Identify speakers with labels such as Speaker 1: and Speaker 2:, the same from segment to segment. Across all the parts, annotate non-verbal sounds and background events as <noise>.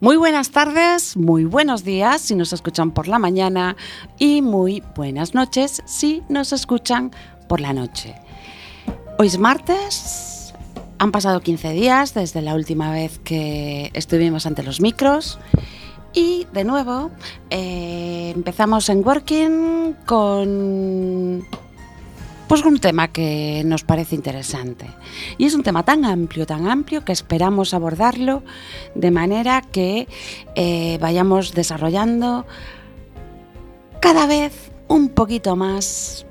Speaker 1: Muy buenas tardes, muy buenos días si nos escuchan por la mañana y muy buenas noches si nos escuchan por la noche. Hoy es martes, han pasado 15 días desde la última vez que estuvimos ante los micros y de nuevo eh, empezamos en Working con pues un tema que nos parece interesante. Y es un tema tan amplio, tan amplio, que esperamos abordarlo de manera que eh, vayamos desarrollando cada vez un poquito más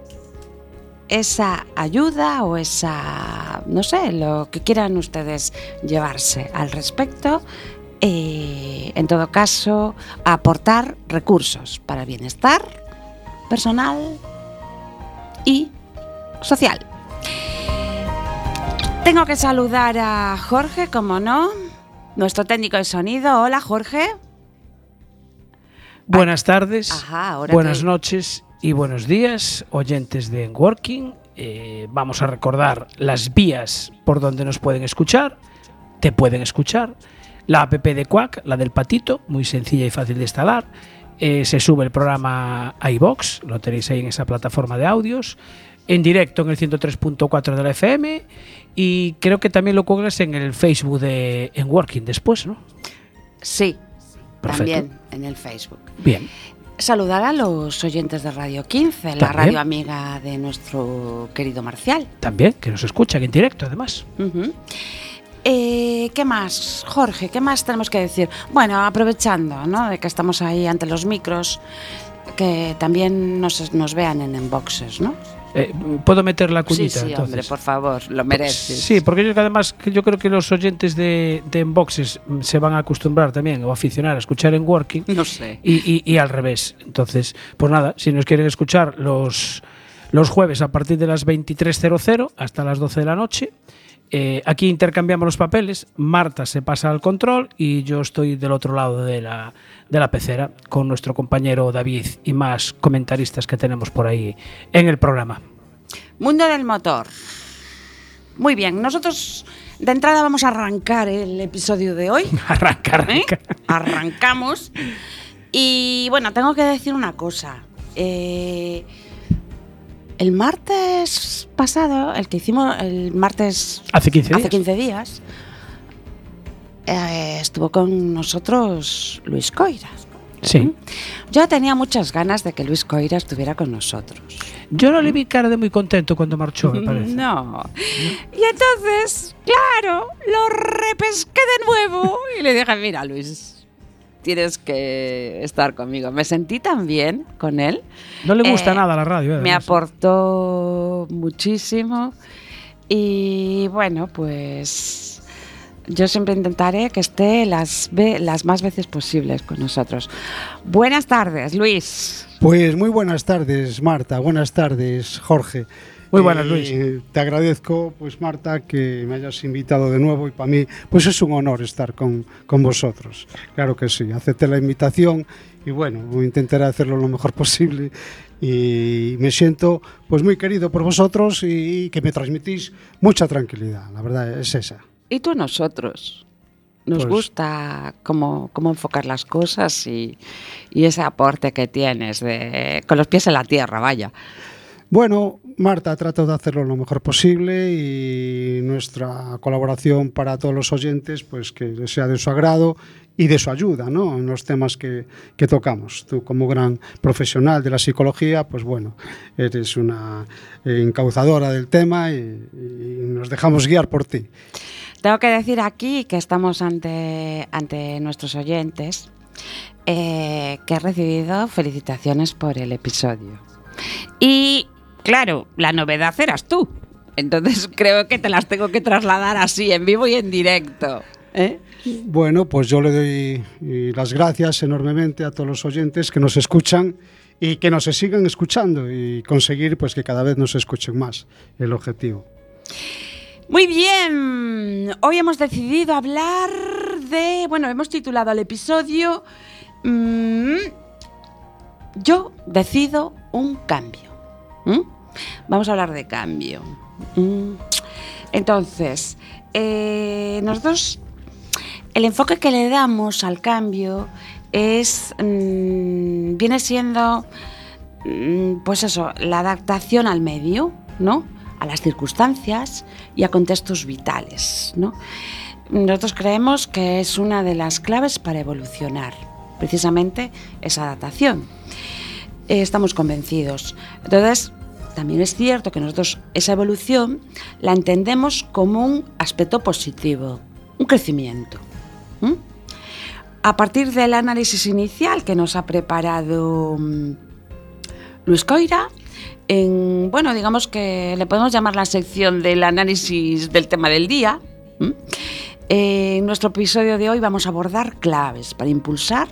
Speaker 1: esa ayuda o esa, no sé, lo que quieran ustedes llevarse al respecto. En todo caso, aportar recursos para bienestar personal y social. Tengo que saludar a Jorge, como no, nuestro técnico de sonido. Hola, Jorge.
Speaker 2: Buenas tardes,
Speaker 1: Ajá, ahora
Speaker 2: buenas
Speaker 1: que-
Speaker 2: noches y buenos días, oyentes de Working. Eh, vamos a recordar las vías por donde nos pueden escuchar. Te pueden escuchar. La app de Quack, la del patito, muy sencilla y fácil de instalar. Eh, se sube el programa iBox, lo tenéis ahí en esa plataforma de audios. En directo en el 103.4 de la FM. Y creo que también lo cuelgas en el Facebook de en Working después, ¿no?
Speaker 1: Sí,
Speaker 2: Perfecto.
Speaker 1: también en el Facebook.
Speaker 2: Bien.
Speaker 1: Saludar a los oyentes de Radio 15, la radio amiga de nuestro querido Marcial.
Speaker 2: También, que nos escuchan en directo, además.
Speaker 1: Eh, ¿Qué más, Jorge? ¿Qué más tenemos que decir? Bueno, aprovechando ¿no? de que estamos ahí ante los micros, que también nos, nos vean en inboxes, ¿no?
Speaker 2: Eh, ¿Puedo meter la
Speaker 1: Sí,
Speaker 2: cuñita?
Speaker 1: sí,
Speaker 2: entonces?
Speaker 1: hombre, por favor, lo mereces.
Speaker 2: Sí, porque yo, además yo creo que los oyentes de, de Enboxes mm, se van a acostumbrar también o aficionar a escuchar en Working
Speaker 1: No sé.
Speaker 2: y, y- y al revés. Entonces, pues nada, si nos quieren escuchar los, los jueves a partir de las 23.00 hasta las 12 de la noche, eh, aquí intercambiamos los papeles. Marta se pasa al control y yo estoy del otro lado de la, de la pecera con nuestro compañero David y más comentaristas que tenemos por ahí en el programa.
Speaker 1: Mundo del motor. Muy bien, nosotros de entrada vamos a arrancar el episodio de hoy. <laughs>
Speaker 2: Arranca,
Speaker 1: ¿eh?
Speaker 2: arranca.
Speaker 1: Arrancamos. Y bueno, tengo que decir una cosa. Eh, el martes pasado, el que hicimos el martes
Speaker 2: Hace 15 días.
Speaker 1: hace 15 días, eh, estuvo con nosotros Luis Coiras.
Speaker 2: Sí.
Speaker 1: Yo tenía muchas ganas de que Luis Coiras estuviera con nosotros.
Speaker 2: Yo no le vi cara de muy contento cuando marchó, me parece. <laughs>
Speaker 1: No. Y entonces, claro, lo repesqué de nuevo y le dije, mira Luis, tienes que estar conmigo. Me sentí tan bien con él.
Speaker 2: No le gusta
Speaker 1: Eh,
Speaker 2: nada la radio. eh,
Speaker 1: Me aportó muchísimo y bueno, pues yo siempre intentaré que esté las, ve- las más veces posibles con nosotros. Buenas tardes, Luis.
Speaker 3: Pues muy buenas tardes, Marta. Buenas tardes, Jorge.
Speaker 2: Muy buenas,
Speaker 3: Eh,
Speaker 2: Luis.
Speaker 3: Te agradezco, pues Marta, que me hayas invitado de nuevo y para mí, pues es un honor estar con, con vosotros. Claro que sí, acepté la invitación y bueno, intentaré hacerlo lo mejor posible y me siento pues muy querido por vosotros y que me transmitís mucha tranquilidad. La verdad es esa.
Speaker 1: Y tú a nosotros. Nos
Speaker 3: Pues-
Speaker 1: gusta cómo, cómo enfocar las cosas y, y ese aporte que tienes de, con los pies en la tierra, vaya.
Speaker 3: Bueno, Marta, trato de hacerlo lo mejor posible y nuestra colaboración para todos los oyentes, pues que sea de su agrado y de su ayuda, ¿no? En los temas que, que tocamos. Tú, como gran profesional de la psicología, pues bueno, eres una eh, encauzadora del tema y, nos dejamos guiar por ti.
Speaker 1: Tengo que decir aquí que estamos ante, ante nuestros oyentes eh, que he recibido felicitaciones por el episodio. Y claro, la novedad eras tú. Entonces <laughs> creo que te las tengo que trasladar así, en vivo y en directo. ¿Eh?
Speaker 3: Bueno, pues yo le doy y las gracias enormemente a todos los oyentes que nos escuchan y que nos sigan escuchando y conseguir pues que cada vez nos escuchen más el objetivo.
Speaker 1: Muy bien, hoy hemos decidido hablar de, bueno, hemos titulado el episodio mm, Yo decido un cambio. ¿Mm? Vamos a hablar de cambio. Mm. Entonces, eh, nosotros, el enfoque que le damos al cambio es, mm, viene siendo, mm, pues eso, la adaptación al medio, ¿no? A las circunstancias y a contextos vitales, ¿no? Nosotros creemos que es una de las claves para evolucionar, precisamente esa adaptación. Eh, estamos convencidos. Entonces, también es cierto que nosotros esa evolución la entendemos como un aspecto positivo, un crecimiento. A partir del análisis inicial que nos ha preparado mm, Luis Coira, en, bueno, digamos que le podemos llamar la sección del análisis del tema del día. en nuestro episodio de hoy vamos a abordar claves para impulsar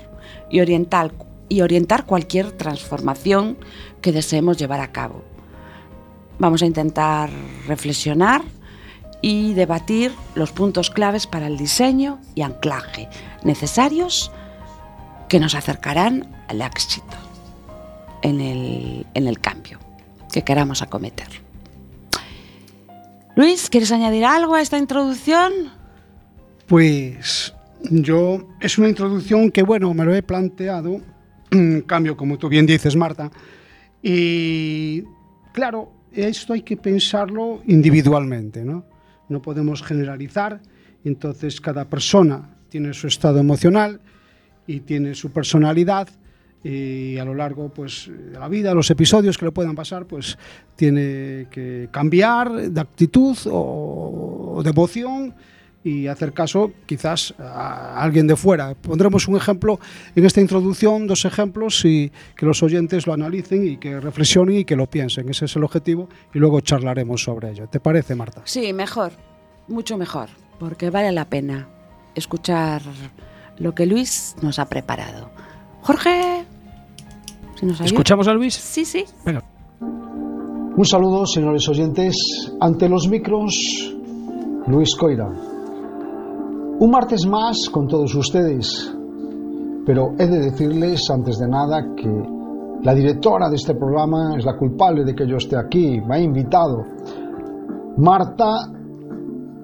Speaker 1: y orientar cualquier transformación que deseemos llevar a cabo. Vamos a intentar reflexionar y debatir los puntos claves para el diseño y anclaje necesarios que nos acercarán al éxito en el, en el cambio que queramos acometer. Luis, ¿quieres añadir algo a esta introducción?
Speaker 3: Pues yo es una introducción que bueno, me lo he planteado, un cambio como tú bien dices, Marta, y claro, esto hay que pensarlo individualmente, ¿no? No podemos generalizar, entonces cada persona tiene su estado emocional y tiene su personalidad y a lo largo pues, de la vida, los episodios que le puedan pasar, pues tiene que cambiar de actitud o de emoción y hacer caso quizás a alguien de fuera. Pondremos un ejemplo en esta introducción, dos ejemplos, y que los oyentes lo analicen y que reflexionen y que lo piensen. Ese es el objetivo y luego charlaremos sobre ello. ¿Te parece, Marta?
Speaker 1: Sí, mejor, mucho mejor, porque vale la pena escuchar lo que Luis nos ha preparado. Jorge, si nos.
Speaker 2: ¿Escuchamos a Luis?
Speaker 1: Sí, sí.
Speaker 2: Venga.
Speaker 4: Un saludo, señores oyentes. Ante los micros, Luis Coira. Un martes más con todos ustedes, pero he de decirles antes de nada que la directora de este programa es la culpable de que yo esté aquí, me ha invitado. Marta,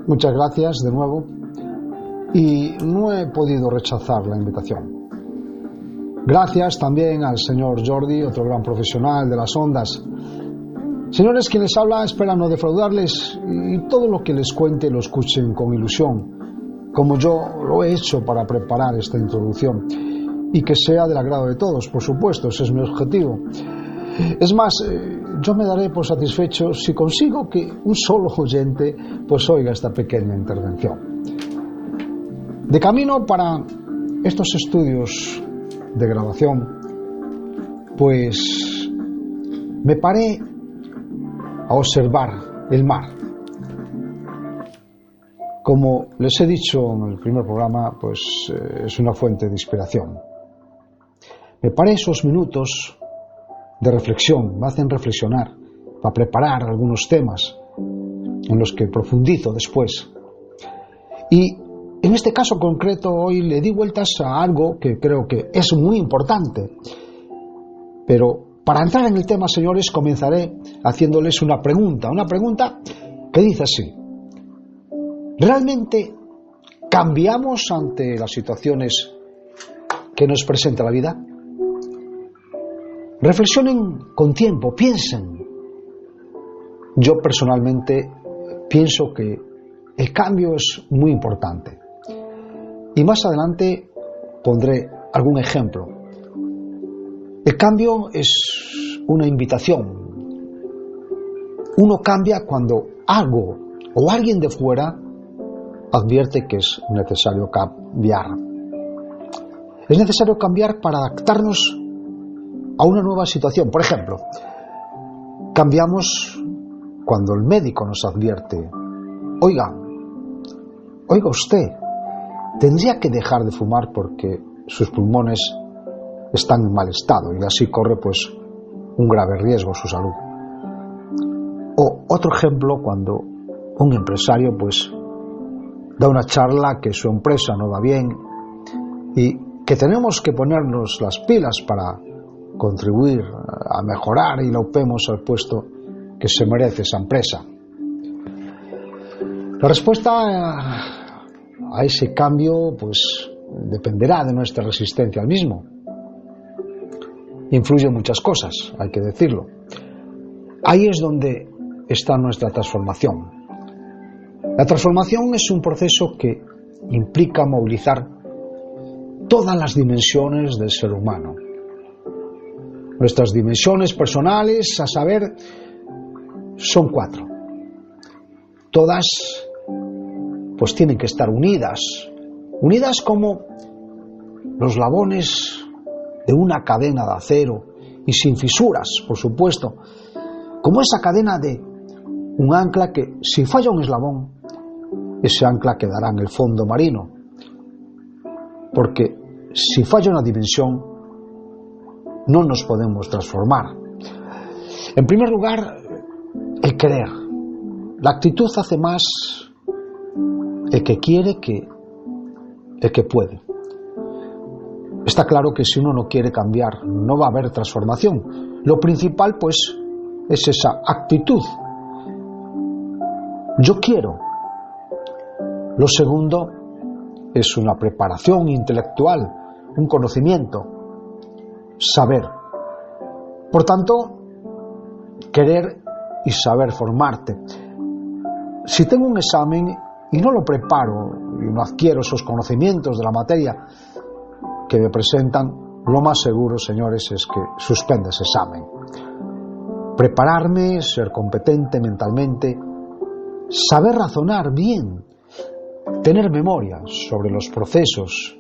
Speaker 4: muchas gracias de nuevo, y no he podido rechazar la invitación. Gracias también al señor Jordi, otro gran profesional de las ondas. Señores, quien les habla espera no defraudarles y todo lo que les cuente lo escuchen con ilusión como yo lo he hecho para preparar esta introducción y que sea del agrado de todos, por supuesto, ese es mi objetivo. Es más, eh, yo me daré por satisfecho si consigo que un solo oyente pues oiga esta pequeña intervención. De camino para estos estudios de grabación, pues me paré a observar el mar como les he dicho en el primer programa, pues eh, es una fuente de inspiración. Me paré esos minutos de reflexión, me hacen reflexionar para preparar algunos temas en los que profundizo después. Y en este caso concreto hoy le di vueltas a algo que creo que es muy importante. Pero para entrar en el tema, señores, comenzaré haciéndoles una pregunta, una pregunta que dice así. ¿Realmente cambiamos ante las situaciones que nos presenta la vida? Reflexionen con tiempo, piensen. Yo personalmente pienso que el cambio es muy importante. Y más adelante pondré algún ejemplo. El cambio es una invitación. Uno cambia cuando algo o alguien de fuera advierte que es necesario cambiar. Es necesario cambiar para adaptarnos a una nueva situación. Por ejemplo, cambiamos cuando el médico nos advierte, oiga, oiga usted, tendría que dejar de fumar porque sus pulmones están en mal estado y así corre pues un grave riesgo su salud. O otro ejemplo cuando un empresario pues da una charla que su empresa no va bien y que tenemos que ponernos las pilas para contribuir a mejorar y la upemos al puesto que se merece esa empresa. La respuesta a ese cambio pues dependerá de nuestra resistencia al mismo. Influyen muchas cosas, hay que decirlo. Ahí es donde está nuestra transformación. La transformación es un proceso que implica movilizar todas las dimensiones del ser humano. Nuestras dimensiones personales, a saber, son cuatro. Todas pues tienen que estar unidas, unidas como los labones de una cadena de acero y sin fisuras, por supuesto, como esa cadena de un ancla que si falla un eslabón, ese ancla quedará en el fondo marino, porque si falla una dimensión, no nos podemos transformar. En primer lugar, el querer. La actitud hace más el que quiere que el que puede. Está claro que si uno no quiere cambiar, no va a haber transformación. Lo principal, pues, es esa actitud. Yo quiero. Lo segundo es una preparación intelectual, un conocimiento, saber. Por tanto, querer y saber formarte. Si tengo un examen y no lo preparo y no adquiero esos conocimientos de la materia que me presentan, lo más seguro, señores, es que suspenda ese examen. Prepararme, ser competente mentalmente, saber razonar bien, tener memoria sobre los procesos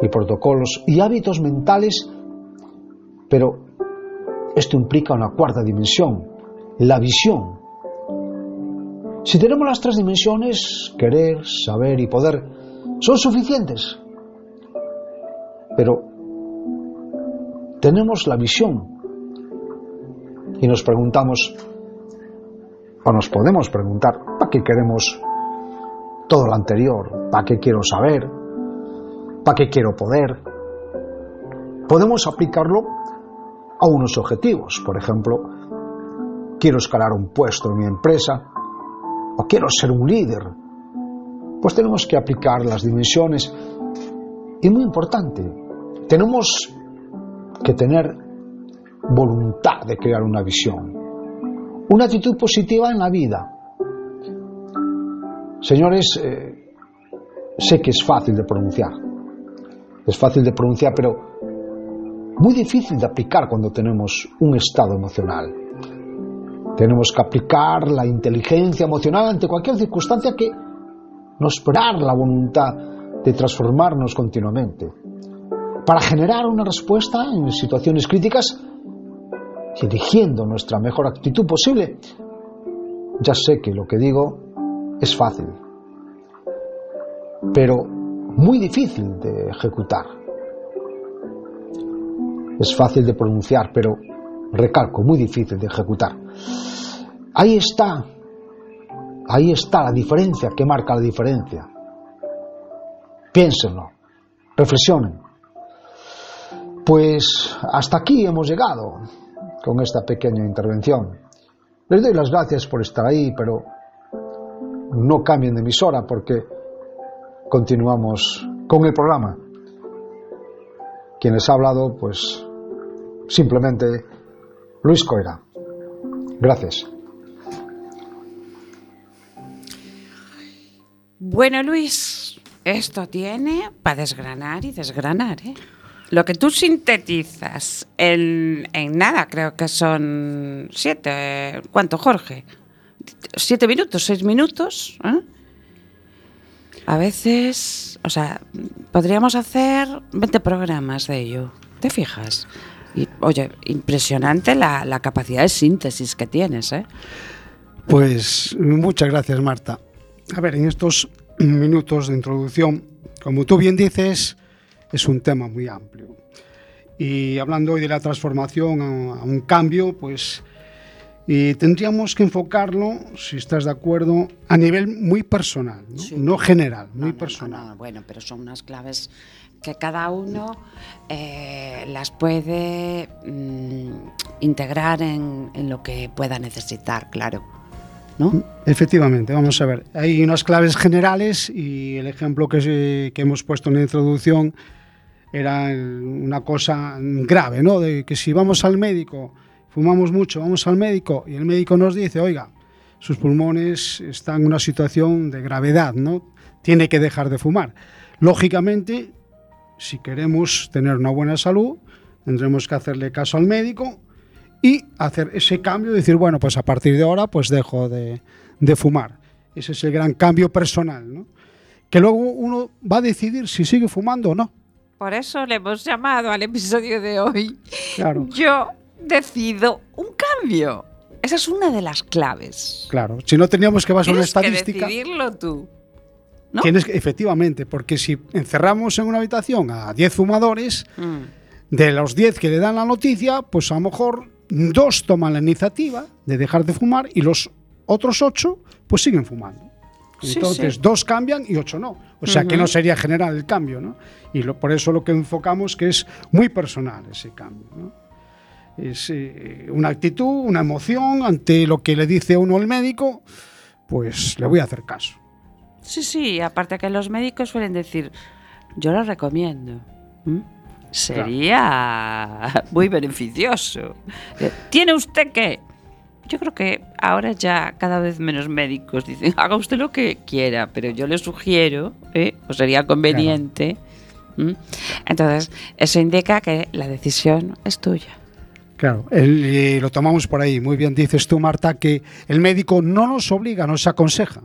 Speaker 4: y protocolos y hábitos mentales, pero esto implica una cuarta dimensión, la visión si tenemos las tres dimensiones, querer, saber y poder, son suficientes. Pero tenemos la visión y nos preguntamos, o nos podemos preguntar, ¿para qué queremos todo lo anterior? ¿Para qué quiero saber? ¿Para qué quiero poder? Podemos aplicarlo a unos objetivos. Por ejemplo, quiero escalar un puesto en mi empresa o quiero ser un líder, pues tenemos que aplicar las dimensiones. Y muy importante, tenemos que tener voluntad de crear una visión, una actitud positiva en la vida. Señores, eh, sé que es fácil de pronunciar, es fácil de pronunciar, pero muy difícil de aplicar cuando tenemos un estado emocional. Tenemos que aplicar la inteligencia emocional ante cualquier circunstancia que nos dar la voluntad de transformarnos continuamente. Para generar una respuesta en situaciones críticas eligiendo nuestra mejor actitud posible. Ya sé que lo que digo es fácil, pero muy difícil de ejecutar. Es fácil de pronunciar, pero recalco, muy difícil de ejecutar. Ahí está, ahí está la diferencia que marca la diferencia. Piénsenlo, reflexionen. Pues hasta aquí hemos llegado con esta pequeña intervención. Les doy las gracias por estar ahí, pero no cambien de emisora porque continuamos con el programa. Quienes ha hablado, pues simplemente Luis Coira. Gracias.
Speaker 1: Bueno, Luis, esto tiene para desgranar y desgranar, ¿eh? Lo que tú sintetizas en, en nada, creo que son siete. ¿Cuánto, Jorge? ¿Siete minutos? ¿Seis minutos? ¿eh? A veces, o sea, podríamos hacer 20 programas de ello. ¿Te fijas? Y, oye, impresionante la, la capacidad de síntesis que tienes, ¿eh?
Speaker 3: Pues muchas gracias, Marta. A ver, en estos minutos de introducción como tú bien dices, es un tema muy amplio. Y hablando hoy de la transformación a, un cambio, pues y tendríamos que enfocarlo, si estás de acuerdo, a nivel muy personal, no,
Speaker 1: Sí.
Speaker 3: no general,
Speaker 1: No,
Speaker 3: muy
Speaker 1: no,
Speaker 3: personal.
Speaker 1: no, no, bueno, pero son unas claves que cada uno eh, las puede mm, integrar en, en lo que pueda necesitar, claro. ¿No?
Speaker 3: Efectivamente, vamos a ver. Hay unas claves generales y el ejemplo que, se- que hemos puesto en la introducción era una cosa grave, ¿no? De que si vamos al médico, fumamos mucho, vamos al médico y el médico nos dice, oiga, sus pulmones están en una situación de gravedad, ¿no? Tiene que dejar de fumar. Lógicamente, si queremos tener una buena salud, tendremos que hacerle caso al médico y hacer ese cambio, decir, bueno, pues a partir de ahora pues dejo de, de fumar. Ese es el gran cambio personal, ¿no? Que luego uno va a decidir si sigue fumando o no.
Speaker 1: Por eso le hemos llamado al episodio de hoy.
Speaker 3: Claro,
Speaker 1: Yo decido un cambio. Esa es una de las claves.
Speaker 3: claro. Si no teníamos que basar una
Speaker 1: Tienes que
Speaker 3: estadística,
Speaker 1: decidirlo tú. ¿no?
Speaker 3: tienes que, efectivamente, porque si encerramos en una habitación a 10 fumadores,
Speaker 1: Mm.
Speaker 3: de los 10 que le dan la noticia, pues a lo mejor dos toman la iniciativa de dejar de fumar y los otros 8 pues siguen fumando. Entonces,
Speaker 1: sí.
Speaker 3: dos cambian y ocho no. O sea que no sería general el cambio, ¿no? Y lo- por eso lo que enfocamos que es muy personal ese cambio, ¿no? Es eh, una actitud, una emoción ante lo que le dice a uno el médico, pues le voy a hacer caso.
Speaker 1: Sí, sí, aparte que los médicos suelen decir, yo lo recomiendo. ¿m? Sería muy beneficioso. Eh, ¿Tiene usted que? Yo creo que ahora ya cada vez menos médicos dicen, haga usted lo que quiera, pero yo le sugiero, ¿eh? o sería conveniente. ¿m? Entonces, eso indica que la decisión es tuya.
Speaker 3: Claro, el- eh, lo tomamos por ahí. Muy bien dices tú, Marta, que el médico no nos obliga, nos aconseja.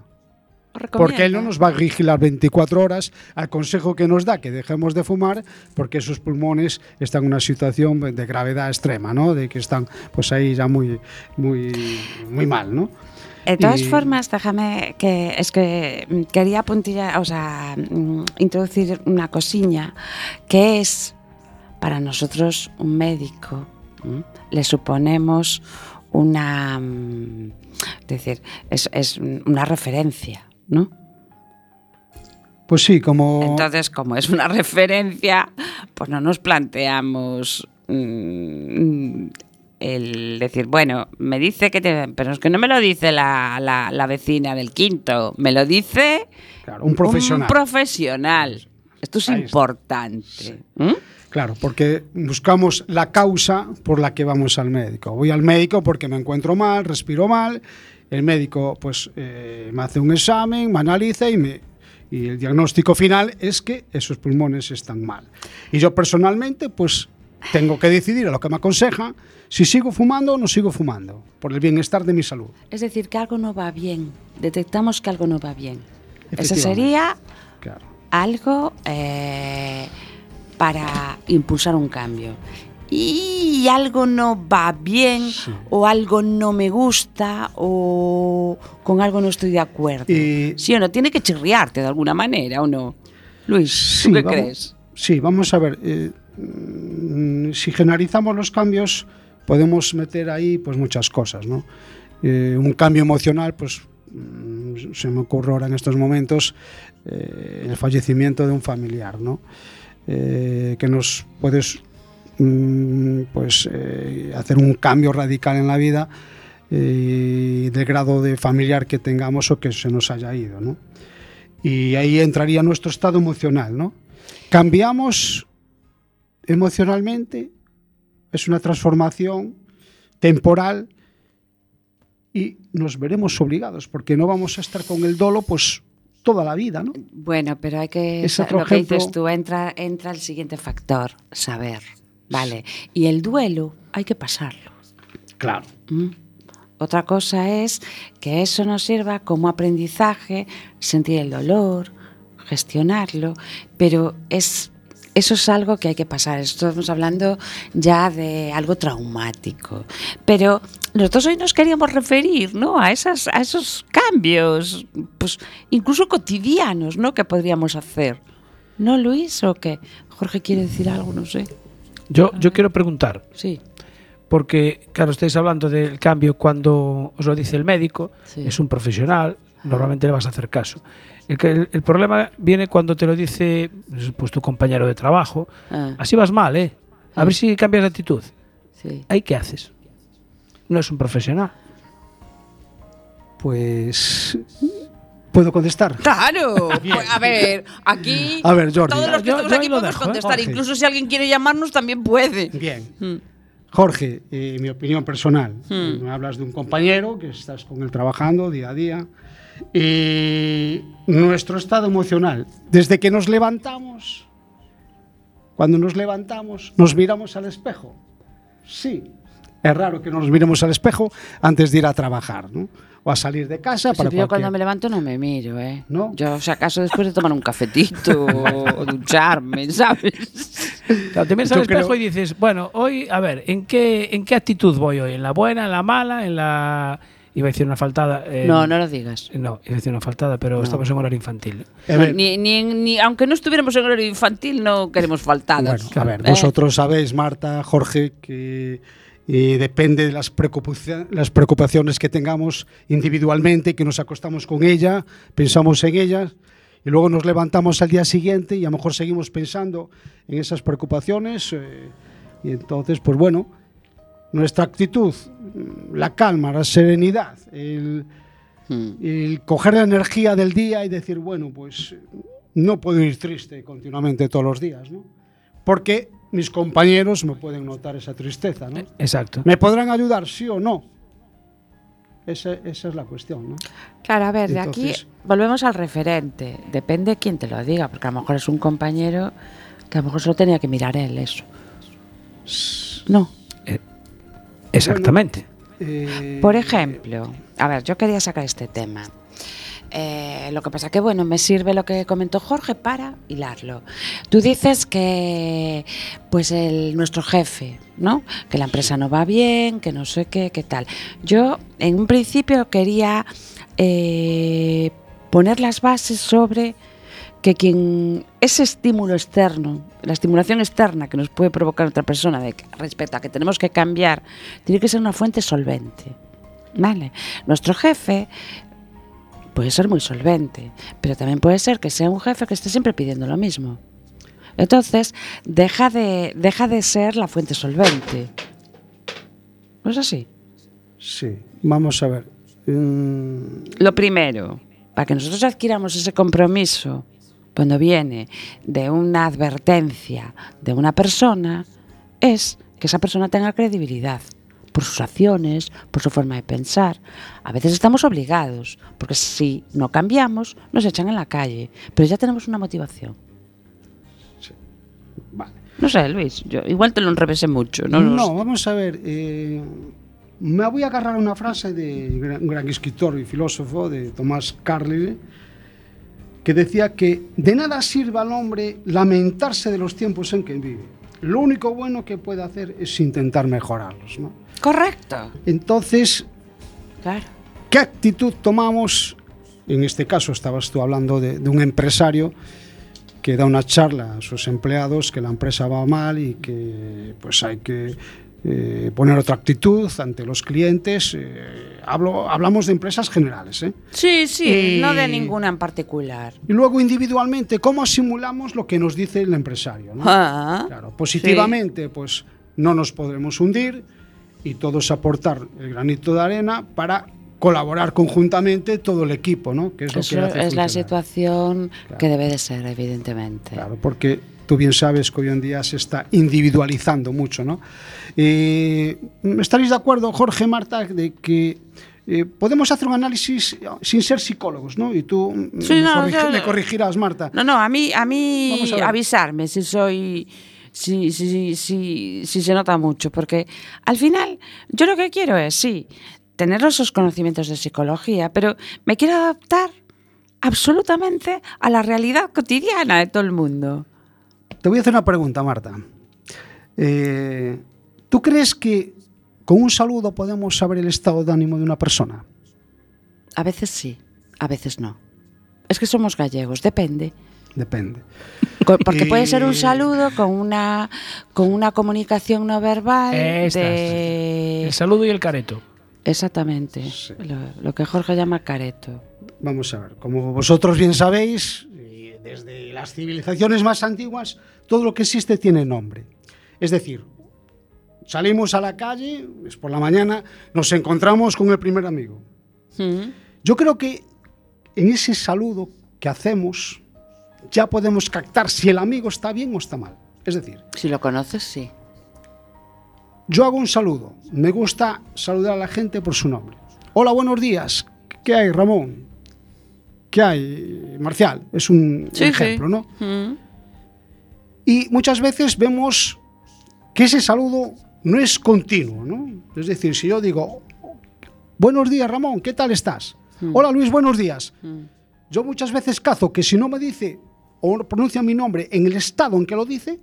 Speaker 3: Porque él no nos va a vigilar 24 horas al consejo que nos da que dejemos de fumar porque sus pulmones están en una situación de gravedad extrema, ¿no? De que están pues ahí ya muy muy muy mal, ¿no?
Speaker 1: De todas
Speaker 3: Y-
Speaker 1: formas, déjame que es que mm, quería puntillar, o sea, mm, introducir una cosilla que es para nosotros un médico le suponemos una mm, es decir, es, es una referencia, ¿no?
Speaker 3: Pues sí, como
Speaker 1: Entonces, como es una <laughs> referencia, pues no nos planteamos mm, el decir, bueno, me dice que te... Pero es que no me lo dice la, la- la vecina del quinto, me lo dice
Speaker 3: claro, un profesional.
Speaker 1: un profesional. Esto es
Speaker 3: Ahí
Speaker 1: importante. ¿Mm?
Speaker 3: Claro, porque buscamos la causa por la que vamos al médico. Voy al médico porque me encuentro mal, respiro mal. El médico pues eh, me hace un examen, me analiza y, me, y el diagnóstico final es que esos pulmones están mal. Y yo personalmente pues tengo que decidir a lo que me aconseja si sigo fumando o no sigo fumando, por el bienestar de mi salud.
Speaker 1: Es decir, que algo no va bien. Detectamos que algo no va bien.
Speaker 3: Efectivamente.
Speaker 1: sería
Speaker 3: Claro.
Speaker 1: algo eh, para impulsar un cambio. Y algo no va bien, o algo no me gusta, o con algo no estoy de acuerdo.
Speaker 3: Y-
Speaker 1: ¿Sí o no? Tiene que chirriarte de alguna manera, ¿o no? Luis,
Speaker 3: Sí,
Speaker 1: ¿tú qué
Speaker 3: vamos-
Speaker 1: crees?
Speaker 3: Sí, vamos a ver. eh, mm, si generalizamos los cambios, podemos meter ahí pues muchas cosas, ¿no? Eh, un cambio emocional, pues mm, se me ocurre ahora en estos momentos eh, el fallecimiento de un familiar, ¿no? Eh, que nos puedes mm, pues eh, hacer un cambio radical en la vida eh, del grado de familiar que tengamos o que se nos haya ido, ¿no? Y ahí entraría nuestro estado emocional, ¿no? Cambiamos emocionalmente, es una transformación temporal y nos veremos obligados, porque no vamos a estar con el dolo pues toda la vida, ¿no?
Speaker 1: Bueno, pero hay que...
Speaker 3: Es otro
Speaker 1: lo que
Speaker 3: ejemplo.
Speaker 1: dices tú, entra, entra el siguiente factor, saber. Vale. Y el duelo hay que pasarlo.
Speaker 3: Claro.
Speaker 1: ¿Mm? Otra cosa es que eso nos sirva como aprendizaje, sentir el dolor, gestionarlo, pero es eso es algo que hay que pasar. Estamos hablando ya de algo traumático. Pero nosotros hoy nos queríamos referir ¿no? a, esas, a esos cambios, pues incluso cotidianos, ¿no? que podríamos hacer. ¿No, Luis, o qué? Jorge quiere decir algo, no sé.
Speaker 2: Yo, yo quiero preguntar,
Speaker 1: Sí.
Speaker 2: porque, claro, estáis hablando del cambio cuando os lo dice el médico,
Speaker 1: Sí.
Speaker 2: es un profesional, normalmente le vas a hacer caso. El, que- el- el problema viene cuando te lo dice pues, tu compañero de trabajo.
Speaker 1: Ah,
Speaker 2: Así vas mal, ¿eh? A ver si cambias de actitud.
Speaker 1: sí.
Speaker 2: ¿Ahí qué haces? No es un profesional.
Speaker 3: Pues puedo contestar.
Speaker 1: Claro, <laughs> pues, a ver, aquí
Speaker 3: A ver, Jordi.
Speaker 1: todos los que
Speaker 2: Yo-
Speaker 1: estamos
Speaker 2: yo
Speaker 1: aquí podemos
Speaker 2: dejo, ¿eh?
Speaker 1: contestar,
Speaker 3: Jorge.
Speaker 1: incluso si alguien quiere llamarnos también puede.
Speaker 3: Bien.
Speaker 1: Mm.
Speaker 3: Jorge, eh, mi opinión personal.
Speaker 1: Hmm.
Speaker 3: Me hablas de un compañero que estás con él trabajando día a día. Y nuestro estado emocional, desde que nos levantamos, cuando nos levantamos, nos miramos al espejo. Sí, es raro que nos miremos al espejo antes de ir a trabajar, ¿no? O a salir de casa
Speaker 1: Sí,
Speaker 3: para
Speaker 1: yo cuando
Speaker 3: cualquier-
Speaker 1: me levanto no me miro, ¿eh?
Speaker 3: ¿No?
Speaker 1: Yo, si acaso, después de tomar un cafetito o <laughs> ducharme, ¿sabes?
Speaker 2: Claro, te miras al espejo
Speaker 3: creo-
Speaker 2: y dices, bueno, hoy, a ver, ¿en qué, ¿en qué actitud voy hoy? ¿En la buena, en la mala, en la... Iba a decir una faltada. eh,
Speaker 1: No, no lo digas.
Speaker 2: No, iba a decir una faltada, pero estamos en horario infantil.
Speaker 3: Ver,
Speaker 1: Ni, ni, ni- aunque no estuviéramos en horario infantil, no queremos faltadas.
Speaker 3: Bueno, a ver,
Speaker 1: ¿Eh?
Speaker 3: vosotros sabéis, Marta, Jorge, que eh, depende de las, las preocupaciones que tengamos individualmente, que nos acostamos con ella, pensamos en ellas y luego nos levantamos al día siguiente y a lo mejor seguimos pensando en esas preocupaciones eh, y entonces, pues bueno, nuestra actitud, la calma, la serenidad, el,
Speaker 1: Mm.
Speaker 3: el coger la energía del día y decir, bueno, pues no puedo ir triste continuamente todos los días, ¿no? Porque mis compañeros me pueden notar esa tristeza, ¿no?
Speaker 2: Exacto.
Speaker 3: ¿Me podrán ayudar, sí o no? Esa, esa es la cuestión, ¿no?
Speaker 1: Claro, a ver, de aquí volvemos al referente. Depende quién te lo diga, porque a lo mejor es un compañero que a lo mejor solo tenía que mirar él eso. No.
Speaker 2: Exactamente.
Speaker 3: Eh,
Speaker 1: Por ejemplo, a ver, yo quería sacar este tema. Eh, lo que pasa que, bueno, me sirve lo que comentó Jorge para hilarlo. Tú dices que, pues, el, nuestro jefe, ¿no? Que la empresa no va bien, que no sé qué, qué tal. Yo, en un principio, quería eh, poner las bases sobre que quien ese estímulo externo, la estimulación externa que nos puede provocar otra persona de, respecto a que tenemos que cambiar, tiene que ser una fuente solvente. ¿Vale? Nuestro jefe puede ser muy solvente, pero también puede ser que sea un jefe que esté siempre pidiendo lo mismo. Entonces, deja de, deja de ser la fuente solvente. ¿No es así?
Speaker 3: Sí, vamos a ver. Mm,
Speaker 1: Lo primero, para que nosotros adquiramos ese compromiso cuando viene de una advertencia de una persona, es que esa persona tenga credibilidad por sus acciones, por su forma de pensar. A veces estamos obligados, porque si no cambiamos, nos echan en la calle, pero ya tenemos una motivación.
Speaker 3: vale.
Speaker 1: No sé, Luis, yo igual te lo enrevesé mucho. No,
Speaker 3: No, vamos a ver. eh, me voy a agarrar una frase de un gran- un gran escritor y filósofo, de Tomás Carlyle, que decía que de nada sirve al hombre lamentarse de los tiempos en que vive. Lo único bueno que puede hacer es intentar mejorarlos. ¿no?
Speaker 1: Correcto.
Speaker 3: Entonces,
Speaker 1: Claro.
Speaker 3: ¿qué actitud tomamos? En este caso estabas tú hablando de, de un empresario que da una charla a sus empleados que la empresa va mal y que pues hay que eh, poner otra actitud ante los clientes. eh, hablo, hablamos de empresas generales. ¿eh?
Speaker 1: Sí, sí, no de ninguna en particular.
Speaker 3: Y luego individualmente, ¿cómo asimilamos lo que nos dice el empresario? ¿no?
Speaker 1: Ah,
Speaker 3: Claro, positivamente, pues no nos podremos hundir y todos aportar el granito de arena para colaborar conjuntamente todo el equipo, ¿no? Que es lo
Speaker 1: Eso
Speaker 3: que hace
Speaker 1: es la
Speaker 3: funcionar.
Speaker 1: situación
Speaker 3: Claro.
Speaker 1: que debe de ser, evidentemente.
Speaker 3: Claro, porque tú bien sabes que hoy en día se está individualizando mucho, ¿no? Eh, ¿Estaréis de acuerdo, Jorge, Marta, de que eh, podemos hacer un análisis sin ser psicólogos, ¿no? Y tú mm,
Speaker 1: Sí,
Speaker 3: me,
Speaker 1: no,
Speaker 3: corrigi-
Speaker 1: yo-
Speaker 3: me corregirás, Marta.
Speaker 1: No, no, a mí, a mí
Speaker 3: a
Speaker 1: avisarme si soy, si, si, si se nota mucho, porque al final yo lo que quiero es, sí, tener esos conocimientos de psicología, pero me quiero adaptar absolutamente a la realidad cotidiana de todo el mundo.
Speaker 3: Te voy a hacer una pregunta, Marta. Eh, ¿Tú crees que con un saludo podemos saber el estado de ánimo de una persona?
Speaker 1: A veces sí, a veces no. Es que somos gallegos, depende.
Speaker 3: depende.
Speaker 1: Porque puede ser un saludo con una, con una comunicación no verbal.
Speaker 2: Esta,
Speaker 1: de-
Speaker 2: El saludo y el careto.
Speaker 1: Exactamente.
Speaker 3: Sí.
Speaker 1: Lo, lo que Jorge llama careto.
Speaker 3: Vamos a ver, como vosotros bien sabéis, desde las civilizaciones más antiguas, todo lo que existe tiene nombre. Es decir, salimos a la calle, es por la mañana, nos encontramos con el primer amigo.
Speaker 1: Mm.
Speaker 3: Yo creo que en ese saludo que hacemos ya podemos captar si el amigo está bien o está mal. Es decir,
Speaker 1: Si lo conoces, sí.
Speaker 3: yo hago un saludo, me gusta saludar a la gente por su nombre. Hola, buenos días. ¿Qué hay, Ramón? ¿Qué hay, Marcial? Es un
Speaker 1: Sí,
Speaker 3: ejemplo. ¿no?
Speaker 1: Mm.
Speaker 3: Y muchas veces vemos que ese saludo no es continuo, ¿no? Es decir, si yo digo, buenos días, Ramón, ¿qué tal estás? Hola, Luis, buenos días. Yo muchas veces cazo que si no me dice o pronuncia mi nombre en el estado en que lo dice,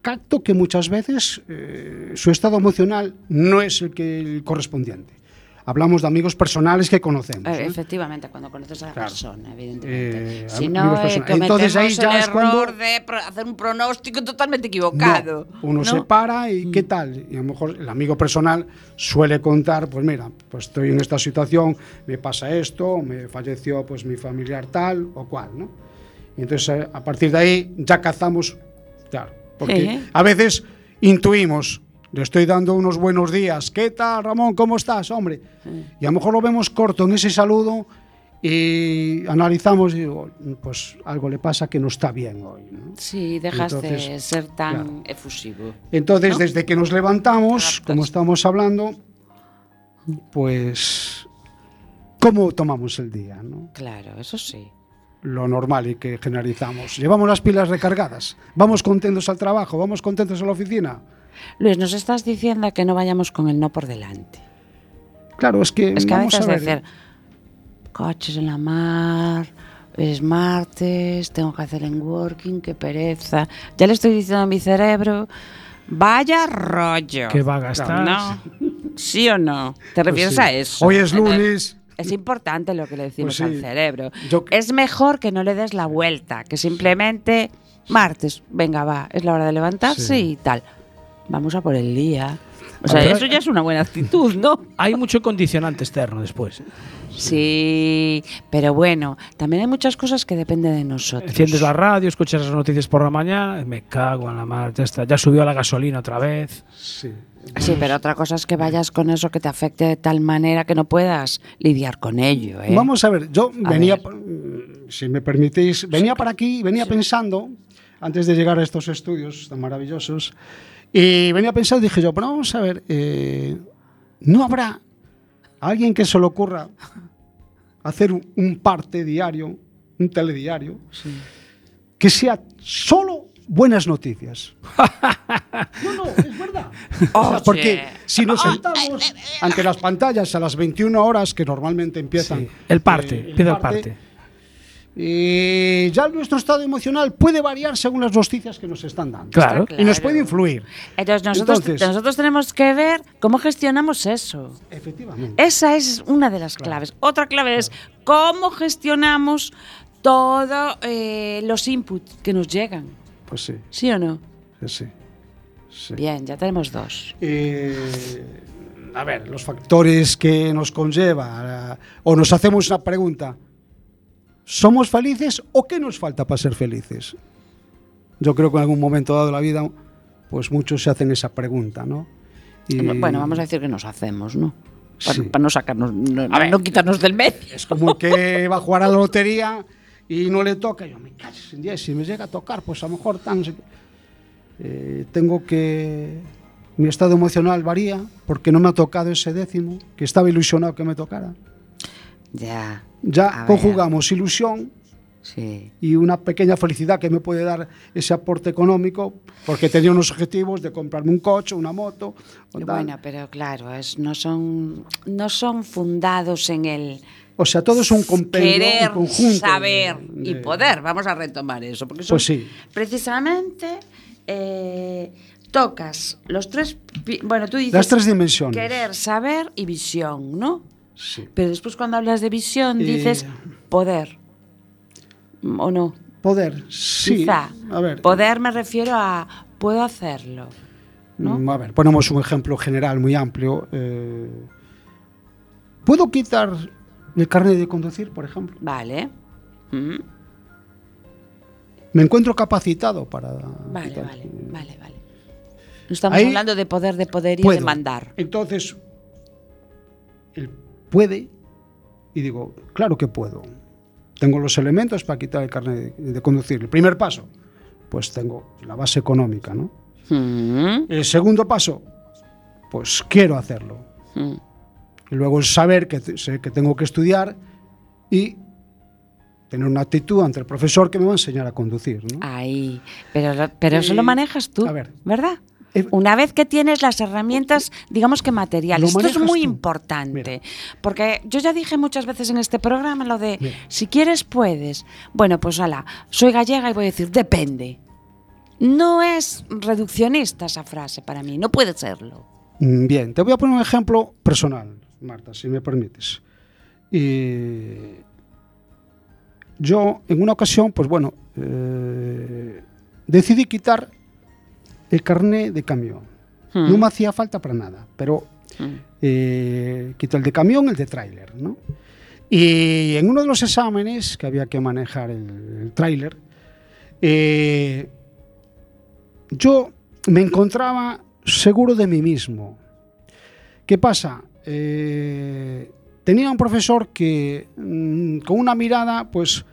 Speaker 3: capto que muchas veces eh, su estado emocional no es el que el correspondiente. Hablamos de amigos personales que conocemos.
Speaker 1: Eh,
Speaker 3: ¿eh?
Speaker 1: Efectivamente, cuando conoces a la
Speaker 3: Claro.
Speaker 1: persona, evidentemente.
Speaker 3: Eh,
Speaker 1: si no, eh,
Speaker 3: Entonces ahí ya
Speaker 1: el
Speaker 3: es cuando-
Speaker 1: error de hacer un pronóstico totalmente equivocado.
Speaker 3: No, uno
Speaker 1: ¿no?
Speaker 3: se para y ¿qué tal? Y a lo mejor el amigo personal suele contar, pues mira, pues estoy en esta situación, me pasa esto, me falleció pues mi familiar tal o cual, ¿no? Y entonces a partir de ahí ya cazamos, claro, porque a veces intuimos, le estoy dando unos buenos días, ¿qué tal Ramón? ¿Cómo estás, hombre? Y a lo mejor lo vemos corto en ese saludo y analizamos y digo, pues algo le pasa que no está bien hoy, ¿no?
Speaker 1: Sí, dejas de ser tan
Speaker 3: claro.
Speaker 1: efusivo.
Speaker 3: Entonces,
Speaker 1: ¿No?
Speaker 3: desde que nos levantamos, como estamos hablando, pues, ¿cómo tomamos el día? no?
Speaker 1: Claro, eso sí.
Speaker 3: Lo normal y que generalizamos. Llevamos las pilas recargadas, vamos contentos al trabajo, vamos contentos a la oficina.
Speaker 1: Luis, nos estás diciendo que no vayamos con el no por delante.
Speaker 3: Claro, es que,
Speaker 1: Es que a veces
Speaker 3: a ver,
Speaker 1: decir, coches en la mar, es martes, tengo que hacer en working, qué pereza. Ya le estoy diciendo a mi cerebro, vaya rollo.
Speaker 2: Que va a gastar.
Speaker 1: ¿No? ¿Sí o no? ¿Te refieres
Speaker 3: Pues sí.
Speaker 1: a eso?
Speaker 3: Hoy es lunes.
Speaker 1: Es importante lo que le decimos
Speaker 3: Pues sí.
Speaker 1: al cerebro.
Speaker 3: Yo-
Speaker 1: Es mejor que no le des la vuelta, que simplemente martes, venga, va, es la hora de levantarse
Speaker 3: Sí.
Speaker 1: y tal. Vamos a por el día. O sea,
Speaker 2: Pero-
Speaker 1: eso ya es una buena actitud, ¿no? <laughs>
Speaker 2: Hay mucho condicionante externo después.
Speaker 1: Sí, pero bueno, también hay muchas cosas que dependen de nosotros.
Speaker 2: Enciendes la radio, escuchas las noticias por la mañana, me cago en la mar, ya está, ya subió la gasolina otra vez.
Speaker 3: Sí.
Speaker 1: Sí, pero otra cosa es que vayas con eso que te afecte de tal manera que no puedas lidiar con ello. ¿eh?
Speaker 3: Vamos a ver, yo
Speaker 1: A
Speaker 3: venía,
Speaker 1: ver.
Speaker 3: mm, si me permitís, venía para aquí, venía pensando, antes de llegar a estos estudios tan maravillosos, y venía pensando, dije yo, pero vamos a ver, eh, ¿no habrá alguien que se le ocurra hacer un, parte diario, un telediario, que sea solo buenas noticias? <laughs> no, no, es verdad. O sea,
Speaker 1: Oye.
Speaker 3: porque si nos sentamos ante las pantallas a las 21 horas que normalmente empiezan.
Speaker 2: Sí, el parte,
Speaker 3: eh,
Speaker 2: empieza el parte.
Speaker 3: Y ya nuestro estado emocional puede variar según las noticias que nos están dando.
Speaker 2: Claro.
Speaker 3: Y nos
Speaker 1: claro.
Speaker 3: puede influir.
Speaker 1: Entonces nosotros,
Speaker 3: Entonces-
Speaker 1: nosotros tenemos que ver cómo gestionamos eso.
Speaker 3: Efectivamente.
Speaker 1: Esa es una de las claves. Otra clave es cómo gestionamos todos los inputs que nos llegan.
Speaker 3: Pues sí,
Speaker 1: ¿Sí o no?
Speaker 3: sí. sí.
Speaker 1: Bien, ya tenemos dos.
Speaker 3: Eh, a ver, los factores que nos conlleva, eh, o nos hacemos una pregunta, ¿somos felices o qué nos falta para ser felices? Yo creo que en algún momento dado de la vida, pues muchos se hacen esa pregunta, ¿no? Y-
Speaker 1: Bueno, vamos a decir que nos hacemos, ¿no? Para,
Speaker 3: Sí.
Speaker 1: para no sacarnos, no, no quitarnos del medio.
Speaker 3: Es como que va a jugar a la lotería y no le toca. Yo me diez, si me llega a tocar, pues a lo mejor tan. Eh, tengo que. Mi estado emocional varía porque no me ha tocado ese décimo, que estaba ilusionado que me tocara.
Speaker 1: Ya.
Speaker 3: Ya conjugamos ilusión
Speaker 1: Sí.
Speaker 3: y una pequeña felicidad que me puede dar ese aporte económico, porque tenía unos objetivos de comprarme un coche, una moto.
Speaker 1: Bueno, pero claro, es, no, son, no son fundados en el
Speaker 3: o sea, todo es un compendio,
Speaker 1: querer,
Speaker 3: un conjunto. de-
Speaker 1: saber y
Speaker 3: de-
Speaker 1: poder. Vamos a retomar eso. Porque son
Speaker 3: Pues sí.
Speaker 1: precisamente eh, tocas los tres. Bueno, tú dices.
Speaker 3: Las tres dimensiones.
Speaker 1: Querer, saber y visión, ¿no?
Speaker 3: Sí.
Speaker 1: Pero después, cuando hablas de visión,
Speaker 3: Eh,
Speaker 1: dices poder. ¿O no?
Speaker 3: Poder, sí.
Speaker 1: Quizá.
Speaker 3: A ver,
Speaker 1: Poder me refiero a puedo hacerlo. ¿no?
Speaker 3: Mm, A ver, ponemos un ejemplo general muy amplio. eh, ¿Puedo quitar el carnet de conducir, por ejemplo?
Speaker 1: Vale. Mm,
Speaker 3: Me encuentro capacitado para.
Speaker 1: Vale,
Speaker 3: quitar-
Speaker 1: vale, vale, vale. No estamos
Speaker 3: Ahí
Speaker 1: hablando de poder, de poder y
Speaker 3: Puedo.
Speaker 1: de mandar.
Speaker 3: Entonces, él puede, y digo, claro que puedo. Tengo los elementos para quitar el carnet de, de conducir. El primer paso, pues tengo la base económica, ¿no?
Speaker 1: Mm,
Speaker 3: El segundo paso, pues quiero hacerlo.
Speaker 1: mm.
Speaker 3: Y luego es saber que, que tengo que estudiar y tener una actitud ante el profesor que me va a enseñar a conducir. ¿no?
Speaker 1: Ahí. Pero, pero eso lo manejas tú,
Speaker 3: a ver.
Speaker 1: ¿verdad?
Speaker 3: Eh,
Speaker 1: Una vez que tienes las herramientas, digamos que materiales. Esto es muy
Speaker 3: tú.
Speaker 1: importante. Porque yo ya dije muchas veces en este programa lo de
Speaker 3: Mira.
Speaker 1: si quieres, puedes. Bueno, pues ala, soy gallega y voy a decir depende. No es reduccionista esa frase para mí, no puede serlo.
Speaker 3: Mm, Bien, te voy a poner un ejemplo personal, Marta, si me permites. Y yo, en una ocasión, pues bueno, eh, decidí quitar el carné de camión.
Speaker 1: Hmm.
Speaker 3: No me hacía falta para nada, pero
Speaker 1: Mm.
Speaker 3: eh, quité el de camión, el de tráiler, ¿no? Y en uno de los exámenes que había que manejar el, el tráiler, eh, yo me encontraba seguro de mí mismo. ¿Qué pasa? Eh, tenía un profesor que mm, con una mirada, pues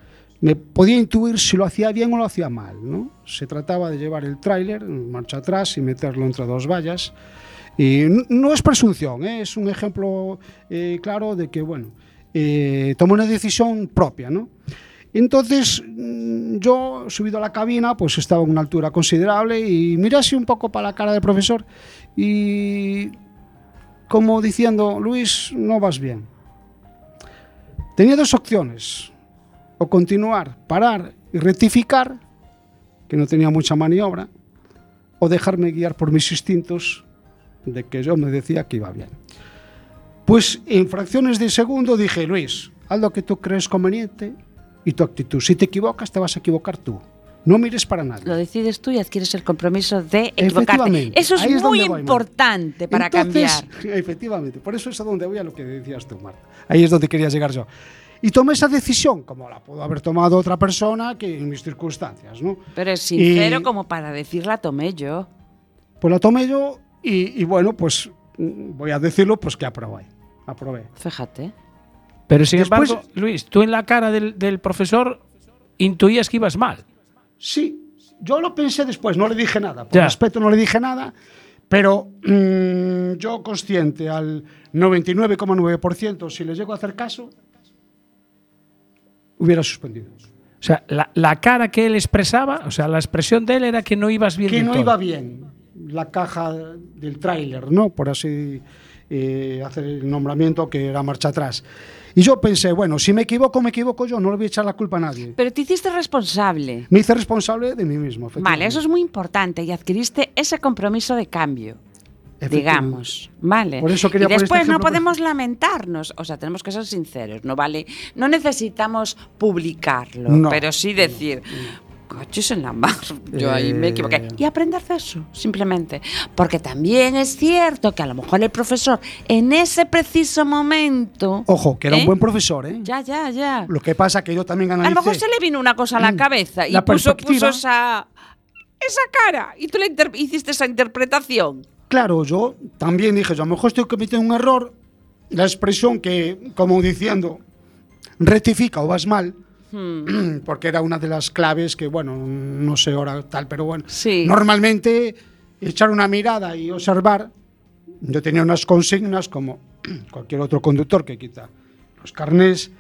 Speaker 3: me podía intuir si lo hacía bien o lo hacía mal. ¿no? Se trataba de llevar el tráiler marcha atrás y meterlo entre dos vallas. Y no es presunción, ¿eh? es un ejemplo eh, claro de que, bueno, eh, una decisión propia, ¿no? Entonces, mm, yo, subido a la cabina, pues estaba en una altura considerable y miré así un poco para la cara del profesor y como diciendo, Luis, no vas bien. Tenía dos opciones, o continuar, parar y rectificar, que no tenía mucha maniobra, o dejarme guiar por mis instintos de que yo me decía que iba bien. Pues en fracciones de segundo dije, Luis, haz lo que tú crees conveniente y tu actitud. Si te equivocas, te vas a equivocar tú. No mires para nadie.
Speaker 1: Lo decides tú y adquieres el compromiso de equivocarte. Eso es muy
Speaker 3: voy,
Speaker 1: importante para
Speaker 3: Entonces,
Speaker 1: cambiar. <laughs>
Speaker 3: Efectivamente, por eso es a donde voy a lo que decías tú, Marta. Ahí es donde quería llegar yo. Y tomé esa decisión, como la pudo haber tomado otra persona que en mis circunstancias, ¿no?
Speaker 1: Pero es sincero
Speaker 3: Y-
Speaker 1: como para decirla tomé yo.
Speaker 3: Pues la tomé yo y, y bueno, pues voy a decirlo, pues que aprobé. Aprobé.
Speaker 1: Fíjate.
Speaker 2: Pero sin
Speaker 3: Después-
Speaker 2: embargo, Luis, tú en la cara del, del profesor intuías que ibas mal.
Speaker 3: Sí, yo lo pensé después, no le dije nada. Por
Speaker 2: Ya.
Speaker 3: respeto no le dije nada, pero mm, yo consciente al 99,9%, si les llego a hacer caso, hubiera suspendido.
Speaker 2: O sea, la, la cara que él expresaba, o sea, la expresión de él era que no ibas bien
Speaker 3: que no
Speaker 2: todo.
Speaker 3: iba bien la caja del tráiler, ¿no? Por así eh, hacer el nombramiento que era marcha atrás. Y yo pensé, bueno, si me equivoco, me equivoco yo, no le voy a echar la culpa a nadie.
Speaker 1: Pero te hiciste responsable.
Speaker 3: Me hice responsable de mí mismo.
Speaker 1: Vale, eso es muy importante y adquiriste ese compromiso de cambio. Digamos, vale.
Speaker 3: Por eso quería
Speaker 1: y
Speaker 3: este
Speaker 1: después no
Speaker 3: ejemplo,
Speaker 1: podemos lamentarnos, o sea, tenemos que ser sinceros, no vale, no necesitamos publicarlo,
Speaker 3: No,
Speaker 1: pero sí decir, coches en la mar, yo ahí me equivoqué
Speaker 3: Eh.
Speaker 1: y aprender de eso, simplemente, porque también es cierto que a lo mejor el profesor en ese preciso momento,
Speaker 3: Ojo, que era
Speaker 1: ¿Eh?
Speaker 3: un buen profesor, ¿eh?
Speaker 1: ya, ya, ya,
Speaker 3: Lo que pasa que yo también
Speaker 1: a
Speaker 3: analicé...
Speaker 1: lo mejor se le vino una cosa a la
Speaker 3: Mm,
Speaker 1: cabeza y
Speaker 3: la
Speaker 1: puso, puso esa esa cara y tú le hiciste esa interpretación.
Speaker 3: Claro, yo también dije, yo a lo mejor estoy cometiendo un error, la expresión que, como diciendo, rectifica o vas mal,
Speaker 1: Hmm. <clears throat>
Speaker 3: porque era una de las claves que, bueno, no sé ahora tal, pero bueno,
Speaker 1: Sí.
Speaker 3: normalmente echar una mirada y observar, yo tenía unas consignas como <clears throat> cualquier otro conductor que quita los carnés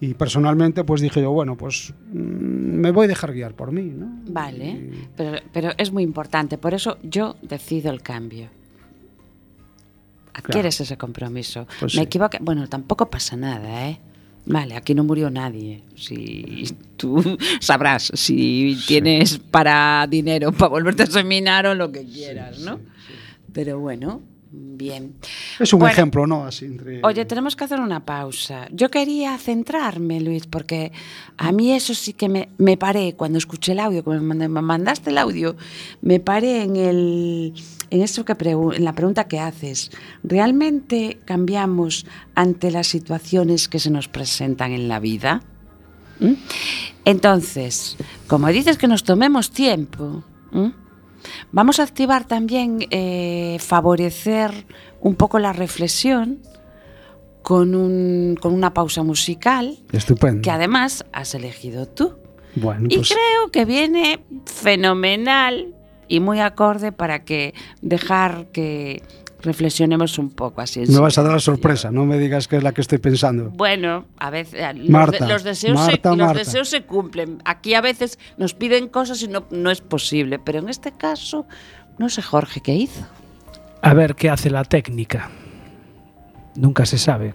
Speaker 3: y personalmente pues dije yo, bueno, pues mm, me voy a dejar guiar por mí, ¿no?
Speaker 1: Vale,
Speaker 3: Y-
Speaker 1: pero, pero es muy importante, por eso yo decido el cambio. Adquieres ese compromiso.
Speaker 3: Pues
Speaker 1: Me
Speaker 3: sí.
Speaker 1: equivoqué, bueno, tampoco pasa nada, ¿eh? Vale, aquí no murió nadie. Si <laughs> tú sabrás si tienes para dinero <laughs> para volverte a seminar o lo que quieras, ¿no? Pero bueno, Bien.
Speaker 3: Es un
Speaker 1: Bueno,
Speaker 3: ejemplo, ¿no? Así entre...
Speaker 1: Oye, tenemos que hacer una pausa. Yo quería centrarme, Luis, porque a mí eso sí que me, me paré cuando escuché el audio, que me, mand- me mandaste el audio, me paré en el en que en la pregunta que haces. ¿Realmente cambiamos ante las situaciones que se nos presentan en la vida? ¿Mm? Entonces, como dices que nos tomemos tiempo. Vamos a activar también eh, favorecer un poco la reflexión con, un- con una pausa musical
Speaker 3: Estupendo.
Speaker 1: que además has elegido tú.
Speaker 3: Bueno,
Speaker 1: Y
Speaker 3: pues
Speaker 1: creo que viene fenomenal y muy acorde para que dejar que reflexionemos un poco así.
Speaker 3: me vas a dar la sorpresa, no me digas que es la que estoy pensando.
Speaker 1: Bueno, a veces eh, los,
Speaker 3: Marta,
Speaker 1: de- los deseos,
Speaker 3: Marta,
Speaker 1: se, los
Speaker 3: Marta.
Speaker 1: deseos se cumplen. Aquí a veces nos piden cosas y no, no es posible, pero en este caso, no sé Jorge qué hizo.
Speaker 2: A ver qué hace la técnica. Nunca se sabe.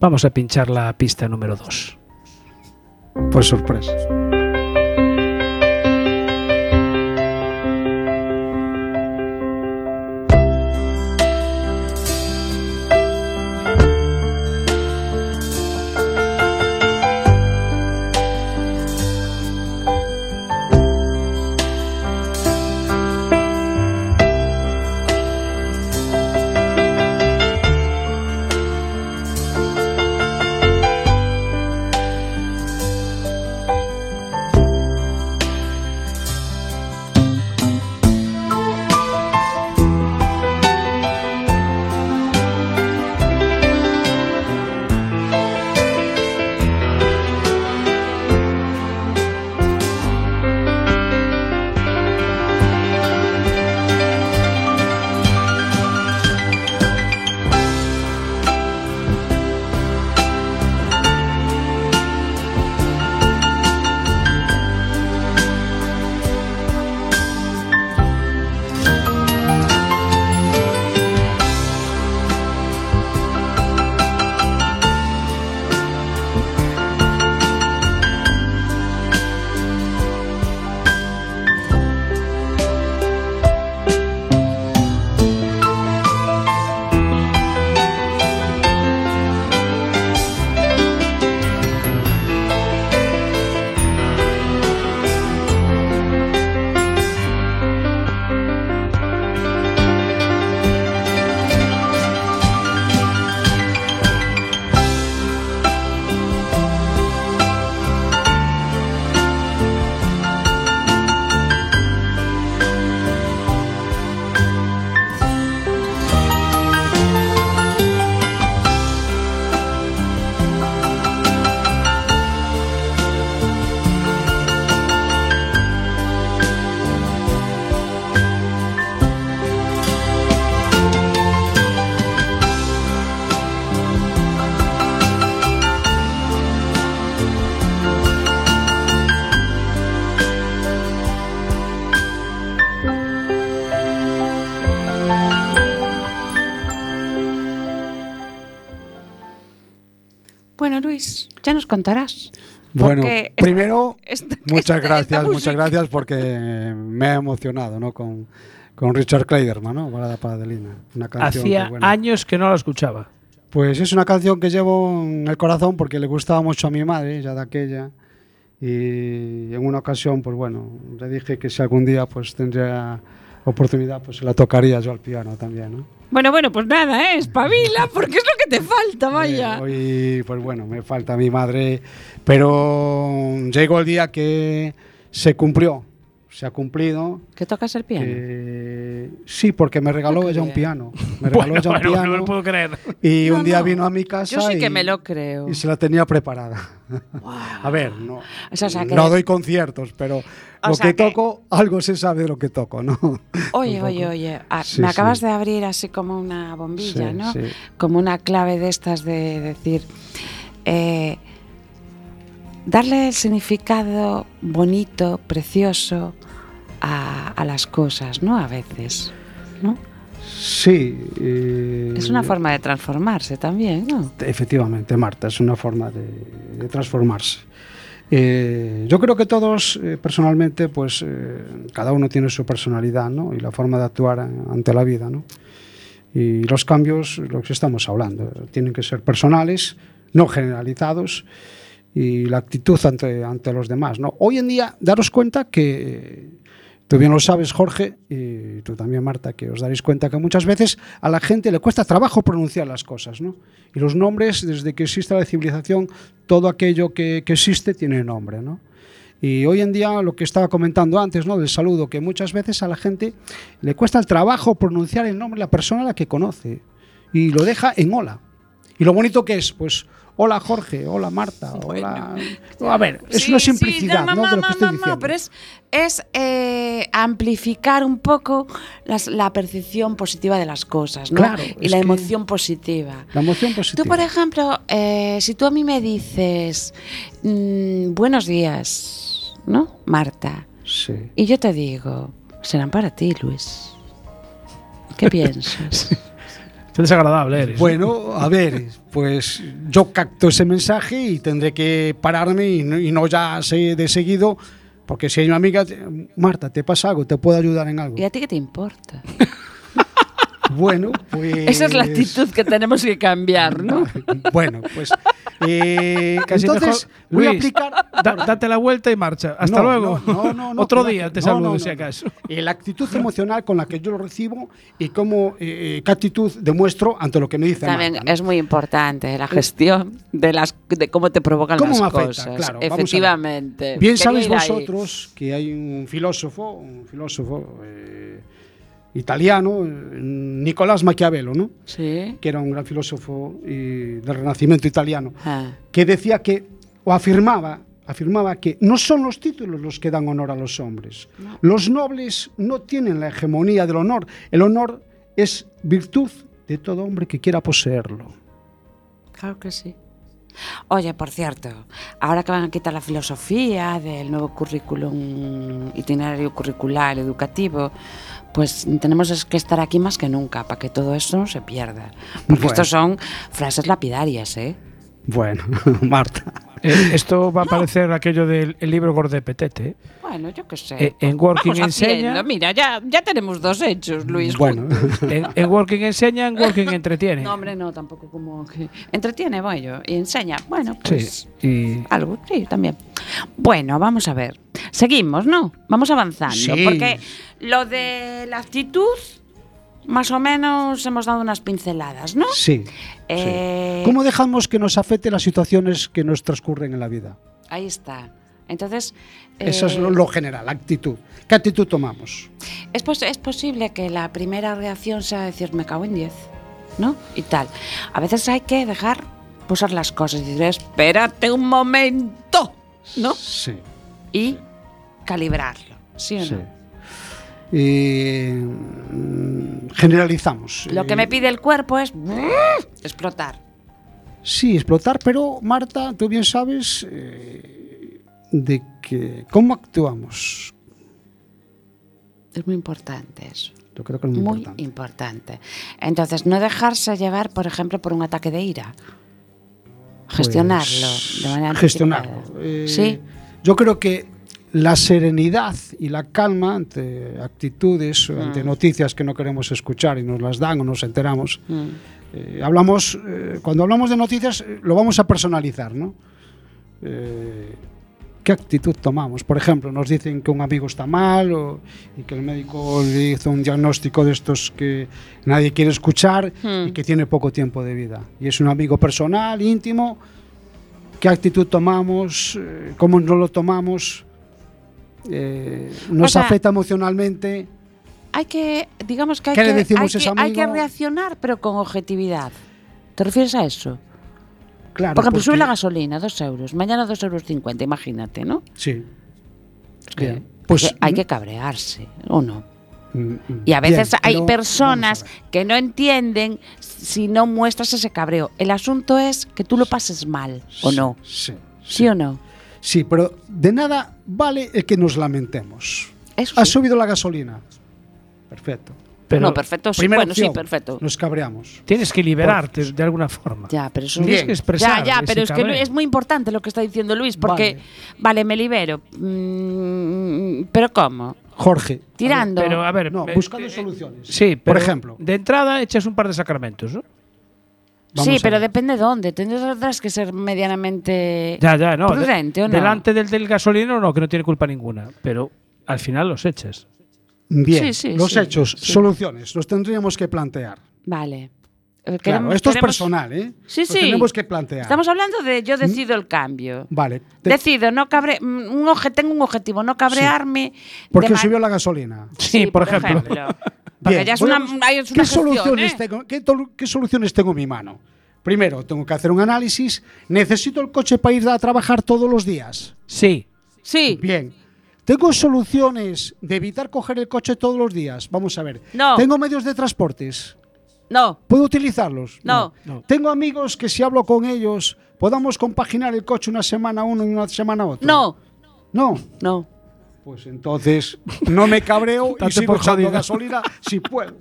Speaker 2: Vamos a pinchar la pista número 2.
Speaker 3: Pues sorpresa.
Speaker 1: Contarás.
Speaker 3: Bueno, primero,
Speaker 1: esta-
Speaker 3: muchas
Speaker 1: esta-
Speaker 3: gracias,
Speaker 1: esta
Speaker 3: muchas gracias porque me ha emocionado, ¿no? Con, con Richard Kleiderman, ¿no? Balada para Adelina. Una canción
Speaker 2: Hacía
Speaker 3: que, bueno,
Speaker 2: años que no la escuchaba.
Speaker 3: Pues es una canción que llevo en el corazón porque le gustaba mucho a mi madre, ya de aquella. Y en una ocasión, pues bueno, le dije que si algún día pues tendría oportunidad, pues se la tocaría yo al piano también, ¿no?
Speaker 1: Bueno, bueno, pues nada, ¿eh? espabila, <laughs> porque es lo que te falta, vaya.
Speaker 3: Eh, hoy, pues bueno, me falta mi madre, pero llegó el día que se cumplió, se ha cumplido.
Speaker 1: ¿Que tocas el piano?
Speaker 3: que- sí, porque me regaló ella un piano. <laughs> Me regaló
Speaker 2: Bueno,
Speaker 3: ella un
Speaker 2: bueno, no
Speaker 3: piano
Speaker 2: lo puedo creer.
Speaker 3: y
Speaker 1: No,
Speaker 3: un día
Speaker 1: no.
Speaker 3: vino a mi casa.
Speaker 1: Yo sí que
Speaker 3: y-
Speaker 1: me lo creo.
Speaker 3: Y se la tenía preparada. A ver, no,
Speaker 1: O sea, o sea, que-
Speaker 3: no doy conciertos, pero lo que
Speaker 1: que-
Speaker 3: toco, algo se sabe de lo que toco, ¿no? <laughs>
Speaker 1: Oye, oye, oye, ah,
Speaker 3: Sí,
Speaker 1: me acabas
Speaker 3: sí.
Speaker 1: de abrir así como una bombilla,
Speaker 3: Sí,
Speaker 1: ¿no? Como una clave de estas de decir, eh, darle el significado bonito, precioso a, a las cosas, ¿no? A veces, ¿no?
Speaker 3: Sí. eh,
Speaker 1: Es una forma de transformarse también, ¿no?
Speaker 3: Efectivamente, Marta, es una forma de, de transformarse. Eh, yo creo que todos, eh, personalmente, pues cada uno tiene su personalidad ¿no? y la forma de actuar ante la vida. ¿no? Y los cambios, lo que estamos hablando, tienen que ser personales, no generalizados y la actitud ante, ante los demás. ¿no? Hoy en día, daros cuenta que, tú bien lo sabes, Jorge, y tú también, Marta, que os daréis cuenta que muchas veces a la gente le cuesta trabajo pronunciar las cosas. ¿no? Y los nombres, desde que existe la civilización, todo aquello que, que existe tiene nombre. ¿no? Y hoy en día, lo que estaba comentando antes, ¿no? del saludo, que muchas veces a la gente le cuesta el trabajo pronunciar el nombre de la persona a la que conoce y lo deja en hola. Y lo bonito que es, pues, hola Jorge, hola Marta, <laughs> hola. A ver, es
Speaker 1: Sí,
Speaker 3: una
Speaker 1: sí,
Speaker 3: simplicidad,
Speaker 1: no,
Speaker 3: ¿no? De lo
Speaker 1: no,
Speaker 3: que estoy
Speaker 1: no, no,
Speaker 3: diciendo.
Speaker 1: pero es, es eh, amplificar un poco las- la percepción positiva de las cosas, ¿no?
Speaker 3: Claro,
Speaker 1: y la emoción positiva.
Speaker 3: La emoción positiva.
Speaker 1: Tú, por ejemplo, eh, si tú a mí me dices mm, buenos días, ¿no? Marta.
Speaker 3: Sí.
Speaker 1: Y yo te digo, serán para ti, Luis. ¿Qué <laughs> piensas?
Speaker 2: Qué desagradable eres.
Speaker 3: Bueno, a ver, pues yo capto ese mensaje y tendré que pararme y no, y no ya sé de seguido, porque si hay una amiga, Marta, ¿te pasa algo? ¿Te puedo ayudar en algo?
Speaker 1: ¿Y a ti qué te importa? <laughs>
Speaker 3: Bueno, pues...
Speaker 1: Esa es la actitud que tenemos que cambiar, ¿no? <laughs>
Speaker 3: Bueno, pues... eh,
Speaker 2: Casi
Speaker 3: entonces,
Speaker 2: mejor-
Speaker 3: voy a aplicar...
Speaker 2: da- date la vuelta y marcha. Hasta
Speaker 3: No,
Speaker 2: luego.
Speaker 3: no, no, no, <laughs>
Speaker 2: Otro día te
Speaker 3: no,
Speaker 2: saludo
Speaker 3: no,
Speaker 2: si acaso.
Speaker 3: Eh, la actitud emocional con la que yo lo recibo y cómo, eh, qué actitud demuestro ante lo que me dice
Speaker 1: También
Speaker 3: Marta, ¿no?
Speaker 1: es muy importante la gestión de las de cómo te provocan
Speaker 3: ¿Cómo
Speaker 1: las
Speaker 3: me afecta?
Speaker 1: cosas.
Speaker 3: Claro, vamos a ver.
Speaker 1: Efectivamente.
Speaker 3: Bien
Speaker 1: Quería
Speaker 3: sabéis
Speaker 1: ahí.
Speaker 3: vosotros que hay un filósofo, un filósofo eh, italiano, eh, Nicolás Maquiavelo, ¿no?
Speaker 1: Sí.
Speaker 3: que era un gran filósofo y del Renacimiento italiano,
Speaker 1: Ah,
Speaker 3: que decía que, o afirmaba, afirmaba que no son los títulos los que dan honor a los hombres. Los nobles no tienen la hegemonía del honor. El honor es virtud de todo hombre que quiera poseerlo.
Speaker 1: claro que sí. Oye, por cierto, ahora que van a quitar la filosofía del nuevo currículum, itinerario curricular educativo, pues tenemos es que estar aquí más que nunca para que todo eso no se pierda. Porque
Speaker 3: Bueno.
Speaker 1: estos son frases lapidarias, ¿eh?
Speaker 3: Bueno, <laughs> Marta.
Speaker 2: Eh, esto va a parecer aquello del el libro Gorde Petete. ¿eh?
Speaker 1: Bueno, yo qué sé.
Speaker 2: Eh, en Working
Speaker 1: Vamos haciendo.
Speaker 2: enseña.
Speaker 1: Mira, ya, ya tenemos dos hechos, Luis.
Speaker 3: Bueno,
Speaker 2: En, en <laughs> Working enseña, en Working entretiene.
Speaker 1: No, hombre, no, tampoco como que entretiene, bueno, y enseña. Bueno,
Speaker 2: Sí,
Speaker 1: pues
Speaker 2: y
Speaker 1: algo, sí, también. Bueno, vamos a ver. Seguimos, ¿no? Vamos avanzando,
Speaker 3: Sí.
Speaker 1: porque lo de la actitud, más o menos hemos dado unas pinceladas, ¿no?
Speaker 3: sí.
Speaker 1: Eh,
Speaker 3: sí. ¿Cómo dejamos que nos afecte las situaciones que nos transcurren en la vida?
Speaker 1: Ahí está. Entonces,
Speaker 3: Eso es
Speaker 1: eh,
Speaker 3: lo, lo general, actitud. ¿Qué actitud tomamos?
Speaker 1: Es, pos- es posible que la primera reacción sea decir me cago en 10, ¿no? Y tal. A veces hay que dejar posar las cosas y decir, espérate un momento, ¿no?
Speaker 3: Sí.
Speaker 1: Y calibrarlo, ¿sí o
Speaker 3: Sí.
Speaker 1: no?
Speaker 3: Eh, mm, generalizamos.
Speaker 1: Lo que
Speaker 3: Eh,
Speaker 1: me pide el cuerpo es explotar.
Speaker 3: Sí, explotar, pero Marta, tú bien sabes eh, de que cómo actuamos.
Speaker 1: Es muy importante eso.
Speaker 3: Yo creo que es muy,
Speaker 1: Muy
Speaker 3: importante.
Speaker 1: importante. Entonces, no dejarse llevar, por ejemplo, por un ataque de ira. Gestionarlo
Speaker 3: Pues,
Speaker 1: de manera
Speaker 3: gestionarlo. Eh,
Speaker 1: sí.
Speaker 3: Yo creo que la serenidad y la calma ante actitudes
Speaker 1: Mm.
Speaker 3: ante noticias que no queremos escuchar y nos las dan o nos enteramos.
Speaker 1: Mm.
Speaker 3: eh, hablamos, eh, cuando hablamos de noticias, eh, lo vamos a personalizar, ¿no? Eh, ¿Qué actitud tomamos? Por ejemplo, nos dicen que un amigo está mal o, y que el médico le hizo un diagnóstico de estos que nadie quiere escuchar
Speaker 1: Hmm.
Speaker 3: y que tiene poco tiempo de vida. Y es un amigo personal, íntimo. ¿Qué actitud tomamos? ¿Cómo nos lo tomamos? Eh, ¿Nos
Speaker 1: O sea,
Speaker 3: afecta emocionalmente?
Speaker 1: Hay que, digamos que hay,
Speaker 3: ¿Qué
Speaker 1: que, hay, que, hay que
Speaker 3: amigo?
Speaker 1: reaccionar, pero con objetividad. ¿Te refieres a eso?
Speaker 3: Claro,
Speaker 1: Por ejemplo, sube
Speaker 3: porque-
Speaker 1: la gasolina, dos euros. Mañana dos euros cincuenta, imagínate, ¿no?
Speaker 3: Sí. Bien. Pues,
Speaker 1: hay que- hay que cabrearse, ¿o no?
Speaker 3: Mm, mm,
Speaker 1: Y a veces
Speaker 3: bien,
Speaker 1: hay personas que no entienden si no muestras ese cabreo. El asunto es que tú lo pases mal, ¿o
Speaker 3: Sí,
Speaker 1: no?
Speaker 3: Sí,
Speaker 1: ¿Sí o no?
Speaker 3: Sí, pero de nada vale el que nos lamentemos.
Speaker 1: Eso
Speaker 3: Ha subido la gasolina. Perfecto.
Speaker 2: Pero
Speaker 1: no, perfecto, sí. Bueno, sí, perfecto.
Speaker 3: Nos cabreamos.
Speaker 2: tienes que liberarte de alguna forma.
Speaker 1: Ya, pero eso
Speaker 2: Tienes
Speaker 3: Bien.
Speaker 2: que expresar.
Speaker 1: Ya, ya,
Speaker 2: ese
Speaker 1: pero es que es muy importante lo que está diciendo Luis, porque, vale, me libero. mm, pero ¿cómo?
Speaker 3: Jorge.
Speaker 1: Tirando.
Speaker 2: Pero a ver,
Speaker 3: No,
Speaker 2: eh,
Speaker 3: buscando
Speaker 2: eh,
Speaker 3: soluciones.
Speaker 2: Sí,
Speaker 3: Por
Speaker 2: pero
Speaker 3: ejemplo.
Speaker 2: De entrada echas un par de sacramentos, ¿no?
Speaker 3: Vamos
Speaker 1: sí, pero depende dónde. Tendrás que ser medianamente
Speaker 2: Ya, ya, no. de-
Speaker 1: prudente, ¿o no?
Speaker 2: Delante del, del gasolino no, que no tiene culpa ninguna. Pero al final los echas.
Speaker 3: Bien,
Speaker 1: Sí, sí,
Speaker 3: los
Speaker 1: sí.
Speaker 3: hechos, soluciones, los tendríamos que plantear.
Speaker 1: Vale. Eh,
Speaker 3: Claro,
Speaker 1: queremos-
Speaker 3: esto es
Speaker 1: queremos-
Speaker 3: personal, ¿eh?
Speaker 1: Sí,
Speaker 3: Lo
Speaker 1: sí.
Speaker 3: tenemos que plantear.
Speaker 1: Estamos hablando de yo decido el cambio.
Speaker 3: Vale. te-
Speaker 1: Decido no cabre mm, un oje- tengo un objetivo, no cabrearme.
Speaker 3: porque
Speaker 1: de
Speaker 3: subió la gasolina.
Speaker 2: Sí, por ejemplo. <laughs>
Speaker 1: Porque
Speaker 3: Bien,
Speaker 1: ya es
Speaker 3: voy a
Speaker 1: una,
Speaker 3: bus-
Speaker 1: hay- es una
Speaker 3: ¿Qué
Speaker 1: gestión,
Speaker 3: soluciones,
Speaker 1: ¿eh?
Speaker 3: tengo, qué soluciones tengo en mi mano? Primero, tengo que hacer un análisis. ¿Necesito el coche para ir a trabajar todos los días?
Speaker 2: Sí.
Speaker 1: Sí.
Speaker 3: Bien. ¿Tengo soluciones de evitar coger el coche todos los días? Vamos a ver.
Speaker 1: No.
Speaker 3: ¿Tengo medios de transportes?
Speaker 1: No.
Speaker 3: ¿Puedo utilizarlos?
Speaker 1: No.
Speaker 2: No.
Speaker 3: ¿Tengo amigos que si hablo con ellos podamos compaginar el coche una semana uno y una semana otro?
Speaker 1: No.
Speaker 3: No.
Speaker 1: No.
Speaker 3: Pues entonces no me cabreo y sigo echando gasolina si puedo.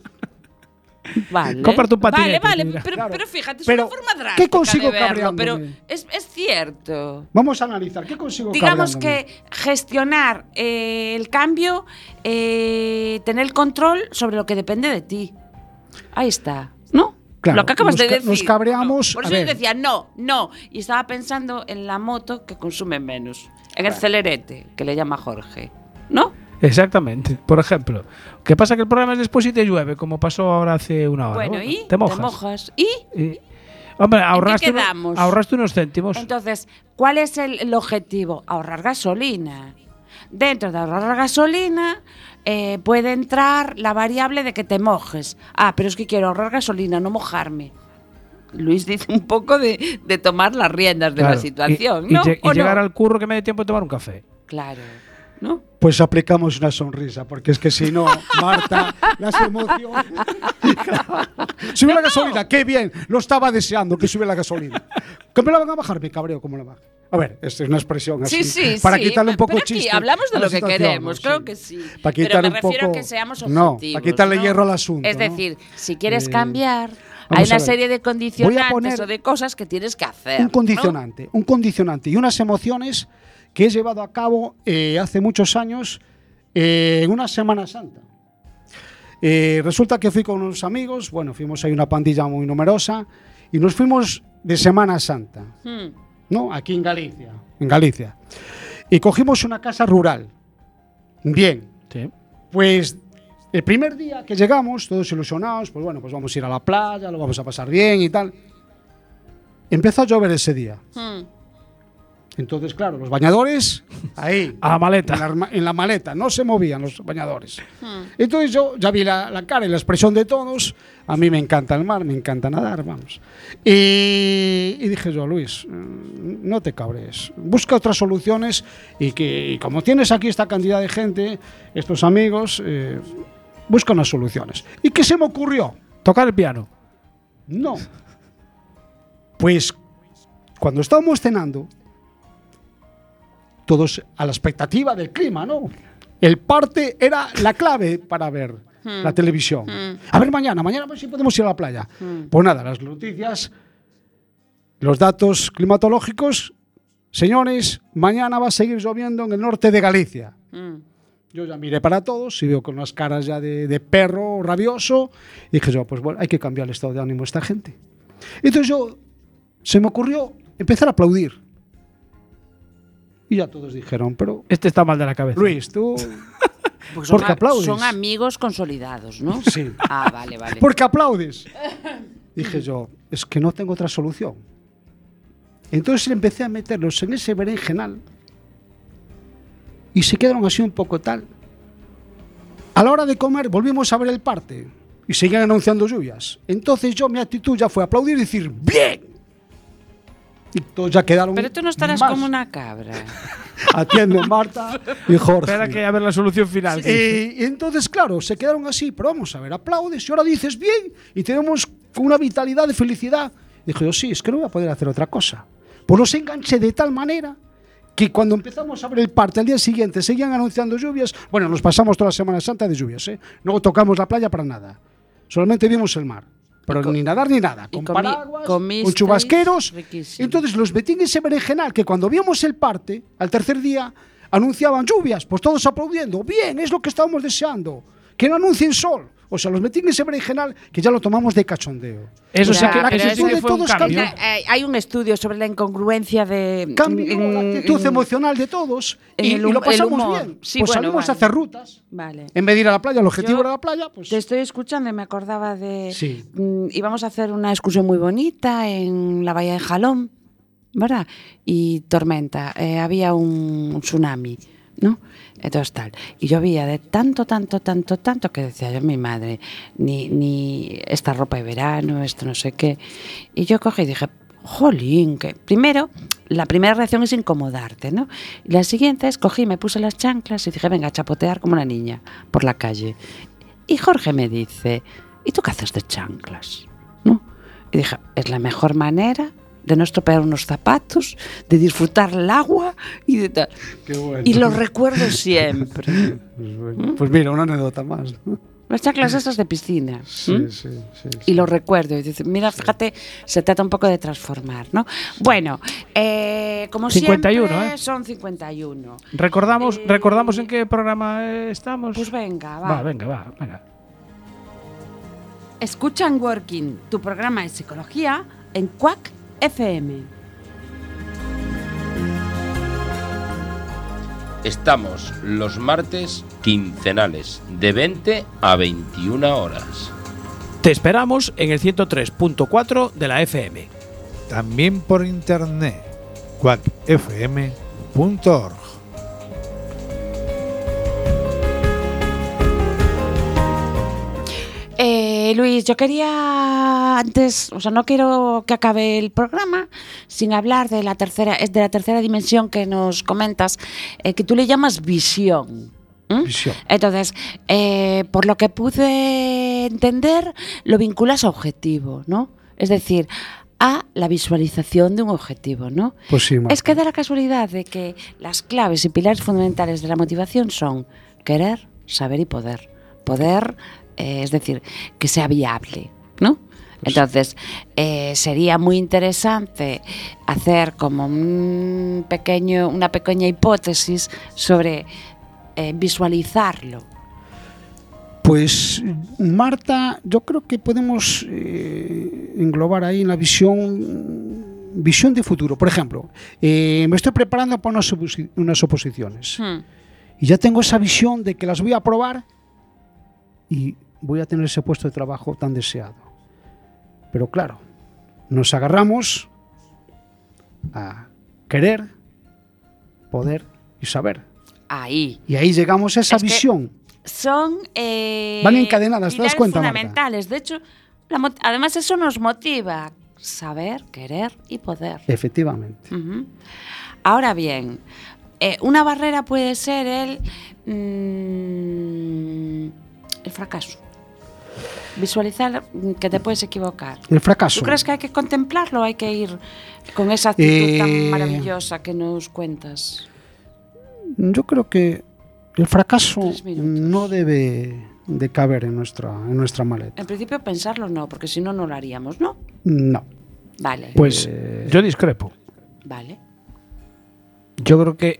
Speaker 1: Vale.
Speaker 2: Cómprate un patinete,
Speaker 1: Vale, vale, pero,
Speaker 3: Claro.
Speaker 1: pero fíjate, es
Speaker 3: Pero,
Speaker 1: una forma drástica
Speaker 3: ¿qué consigo
Speaker 1: de verlo, pero es, es cierto.
Speaker 3: Vamos a analizar. ¿Qué consigo
Speaker 1: Digamos que gestionar eh, el cambio, eh, tener el control sobre lo que depende de ti. Ahí está, ¿no?
Speaker 3: Claro,
Speaker 1: lo que acabas
Speaker 3: nos
Speaker 1: de decir.
Speaker 3: nos cabreamos,
Speaker 1: Por
Speaker 3: a
Speaker 1: eso yo
Speaker 3: ver.
Speaker 1: decía, no, no. Y estaba pensando en la moto que consume menos. En el celerete, que le llama Jorge. ¿No?
Speaker 2: Exactamente. Por ejemplo. ¿Qué pasa? Que el problema es después y te llueve, como pasó ahora hace una hora.
Speaker 1: bueno,
Speaker 2: ¿no?
Speaker 1: y
Speaker 2: te mojas.
Speaker 1: ¿Y?
Speaker 2: Y- hombre, ahorraste, uno-
Speaker 1: quedamos?
Speaker 2: ahorraste unos céntimos.
Speaker 1: Entonces, ¿cuál es el, el objetivo? Ahorrar gasolina. Dentro de ahorrar gasolina eh, puede entrar la variable de que te mojes. Ah, pero es que quiero ahorrar gasolina, no mojarme. Luis dice un poco de, de tomar las riendas de
Speaker 2: Claro.
Speaker 1: la situación,
Speaker 2: Y,
Speaker 1: ¿no?
Speaker 2: y llegar al curro que me dé tiempo de tomar un café.
Speaker 1: Claro, ¿no?
Speaker 3: Pues aplicamos una sonrisa, porque es que si no, Marta, las emociones. <laughs> Sube la gasolina, qué bien, lo estaba deseando que sube la gasolina. Me la van a bajar, me cabreo como la baja. A ver, esta es una expresión así.
Speaker 1: Sí, sí,
Speaker 3: para
Speaker 1: sí.
Speaker 3: quitarle un poco
Speaker 1: pero aquí
Speaker 3: chiste.
Speaker 1: hablamos de lo que queremos,
Speaker 3: ¿no? Sí.
Speaker 1: que sí.
Speaker 3: Para
Speaker 1: pero
Speaker 3: quitar
Speaker 1: me
Speaker 3: un
Speaker 1: refiero
Speaker 3: poco.
Speaker 1: a que seamos
Speaker 3: no,
Speaker 1: objetivos.
Speaker 3: para quitarle
Speaker 1: ¿no?
Speaker 3: hierro al asunto.
Speaker 1: Es
Speaker 3: ¿no?
Speaker 1: decir, si quieres
Speaker 3: Eh,
Speaker 1: cambiar, hay una serie de condicionantes o de cosas que tienes que hacer.
Speaker 3: un
Speaker 1: ¿no?
Speaker 3: condicionante, un condicionante y unas emociones que he llevado a cabo eh, hace muchos años eh, en una Semana Santa. Eh, resulta que fui con unos amigos, bueno, fuimos ahí una pandilla muy numerosa y nos fuimos de Semana Santa,
Speaker 1: Hmm.
Speaker 3: ¿No? Aquí en Galicia, en Galicia. Y cogimos una casa rural. Bien,
Speaker 2: Sí.
Speaker 3: pues el primer día que llegamos, todos ilusionados, pues bueno, pues vamos a ir a la playa, lo vamos a pasar bien y tal. Empezó a llover ese día.
Speaker 1: Hmm.
Speaker 3: Entonces, claro, los bañadores ahí,
Speaker 2: A la maleta.
Speaker 3: en la, en la maleta, no se movían los bañadores.
Speaker 1: Hmm.
Speaker 3: Entonces yo ya vi la, la cara y la expresión de todos. A mí me encanta el mar, me encanta nadar, vamos. Y, y dije yo, Luis, mm, no te cabres, busca otras soluciones y que y como tienes aquí esta cantidad de gente, estos amigos, eh, busca unas soluciones. ¿Y qué se me ocurrió?
Speaker 2: Tocar el piano.
Speaker 3: No. Pues cuando estábamos cenando, todos a la expectativa del clima, ¿no? El parte era la clave para ver la televisión. A ver mañana, mañana ver si podemos ir a la playa. Pues nada, las noticias, los datos climatológicos, señores, mañana va a seguir lloviendo en el norte de Galicia.
Speaker 1: Hmm.
Speaker 3: Yo ya miré para todos y veo con unas caras ya de, de perro rabioso. Y dije yo, pues bueno, hay que cambiar el estado de ánimo de esta gente. Entonces yo, se me ocurrió empezar a aplaudir. Y ya todos dijeron, pero
Speaker 2: Este está mal de la cabeza.
Speaker 3: Luis, tú... <laughs>
Speaker 1: Porque son,
Speaker 3: ¿Por qué
Speaker 1: a-
Speaker 3: aplaudes?
Speaker 1: son amigos consolidados, ¿no?
Speaker 3: Sí.
Speaker 1: Ah, vale, vale.
Speaker 3: ¿Por qué aplaudes? Dije yo, es que no tengo otra solución. Entonces empecé a meterlos en ese berenjenal y se quedaron así un poco tal. A la hora de comer volvimos a ver el parte y seguían anunciando lluvias. Entonces yo mi actitud ya fue aplaudir y decir, ¡bien! Y todos ya quedaron
Speaker 1: Pero tú no estarás
Speaker 3: más.
Speaker 1: como una cabra. <laughs>
Speaker 3: Atiende Marta y Jorge.
Speaker 2: Espera que a ver la solución final.
Speaker 3: Eh, y entonces, claro, se quedaron así, pero vamos a ver, aplaudes y ahora dices bien y tenemos una vitalidad de felicidad. Dije yo, sí, es que no voy a poder hacer otra cosa. Pues los enganché de tal manera que cuando empezamos a ver el parte al día siguiente seguían anunciando lluvias. Bueno, nos pasamos toda la Semana Santa de lluvias, ¿eh? No tocamos la playa para nada. Solamente vimos el mar. Pero ni nadar ni nada. Con
Speaker 1: comi-
Speaker 3: paraguas, con chubasqueros.
Speaker 1: riquísimo.
Speaker 3: Entonces los metí en ese berenjenal que cuando vimos el parte, al tercer día, anunciaban lluvias. Pues todos aplaudiendo. Bien, es lo que estábamos deseando. Que no anuncien sol. O sea, los metí en ese berenjenal que ya lo tomamos de cachondeo.
Speaker 2: Eso sí que, eso que
Speaker 3: de todos
Speaker 2: cambio.
Speaker 3: cambia.
Speaker 1: Eh, hay un estudio sobre la incongruencia de
Speaker 3: Cambió
Speaker 1: en-
Speaker 3: la actitud emocional de todos y, lo pasamos bien. Pues salimos a hacer rutas.
Speaker 1: Vale.
Speaker 3: En vez de ir a la playa, el objetivo era la playa, pues
Speaker 1: Te estoy escuchando y me acordaba de.
Speaker 3: Sí.
Speaker 1: Mm, íbamos a hacer una excursión muy bonita en la bahía de Jalón, ¿verdad? Y tormenta. eh, había un tsunami, ¿no? Entonces tal. Y llovía de tanto, tanto, tanto, tanto que decía yo, mi madre, ni, ni esta ropa de verano, esto no sé qué. Y yo cogí y dije, jolín, que. Primero, la primera reacción es incomodarte, ¿no? Y la siguiente es cogí, me puse las chanclas y dije, venga, a chapotear como una niña por la calle. Y Jorge me dice, ¿y tú qué haces de chanclas? ¿No? Y dije, es la mejor manera de no estropear unos zapatos, de disfrutar el agua y de tal.
Speaker 3: Qué bueno.
Speaker 1: Y lo recuerdo siempre. <laughs>
Speaker 3: Pues, bueno, pues mira, una anécdota más. ¿no?
Speaker 1: Las chanclas esas de piscina.
Speaker 3: Sí, sí, sí,
Speaker 1: Y lo recuerdo. Y dice, mira, fíjate, se trata un poco de transformar, ¿no? Bueno, eh, como
Speaker 2: 51,
Speaker 1: siempre,
Speaker 2: ¿eh?
Speaker 1: son 51.
Speaker 2: Recordamos,
Speaker 1: Eh,
Speaker 2: recordamos en qué programa eh, estamos.
Speaker 1: Pues venga, va.
Speaker 2: va, venga, va, venga.
Speaker 1: Escucha en Working, tu programa de psicología en Quack FM.
Speaker 5: Estamos los martes quincenales de 20 a 21 horas.
Speaker 2: Te esperamos en el 103.4 de la FM.
Speaker 6: También por internet. quackfm.org.
Speaker 1: Eh, Luis, yo quería antes, o sea, no quiero que acabe el programa sin hablar de la tercera, es de la tercera dimensión que nos comentas, eh, que tú le llamas visión.
Speaker 3: Visión.
Speaker 1: Entonces, eh, por lo que pude entender, lo vinculas a objetivo, ¿no? Es decir, a la visualización de un objetivo, ¿no?
Speaker 3: Pues sí, Marta.
Speaker 1: Es que da la casualidad de que las claves y pilares fundamentales de la motivación son querer, saber y poder. Poder, eh, es decir, que sea viable, ¿no? Entonces, eh, sería muy interesante hacer como un pequeño, una pequeña hipótesis sobre eh, visualizarlo.
Speaker 3: Pues Marta, yo creo que podemos eh, englobar ahí en la visión visión de futuro. Por ejemplo, me estoy preparando para unas oposiciones
Speaker 1: Hmm.
Speaker 3: y ya tengo esa visión de que las voy a aprobar y voy a tener ese puesto de trabajo tan deseado. Pero claro, nos agarramos a querer, poder y saber.
Speaker 1: Ahí.
Speaker 3: Y ahí llegamos a esa
Speaker 1: Es
Speaker 3: visión.
Speaker 1: son eh,
Speaker 3: Van encadenadas, ¿te das cuenta, Marta?
Speaker 1: fundamentales. De hecho, la además eso nos motiva saber, querer y poder.
Speaker 3: Efectivamente.
Speaker 1: Ahora bien, eh, una barrera puede ser el mm, el fracaso. Visualizar que te puedes equivocar.
Speaker 3: El fracaso.
Speaker 1: ¿Tú crees que hay que contemplarlo o hay que ir con esa actitud
Speaker 3: Eh,
Speaker 1: tan maravillosa que nos cuentas?
Speaker 3: Yo creo que el fracaso no debe de caber en nuestra, en nuestra maleta.
Speaker 1: En principio pensarlo no, porque si no, no lo haríamos, ¿no?
Speaker 3: No.
Speaker 1: Vale,
Speaker 2: Pues
Speaker 3: Eh,
Speaker 2: yo discrepo.
Speaker 1: vale.
Speaker 2: Yo creo que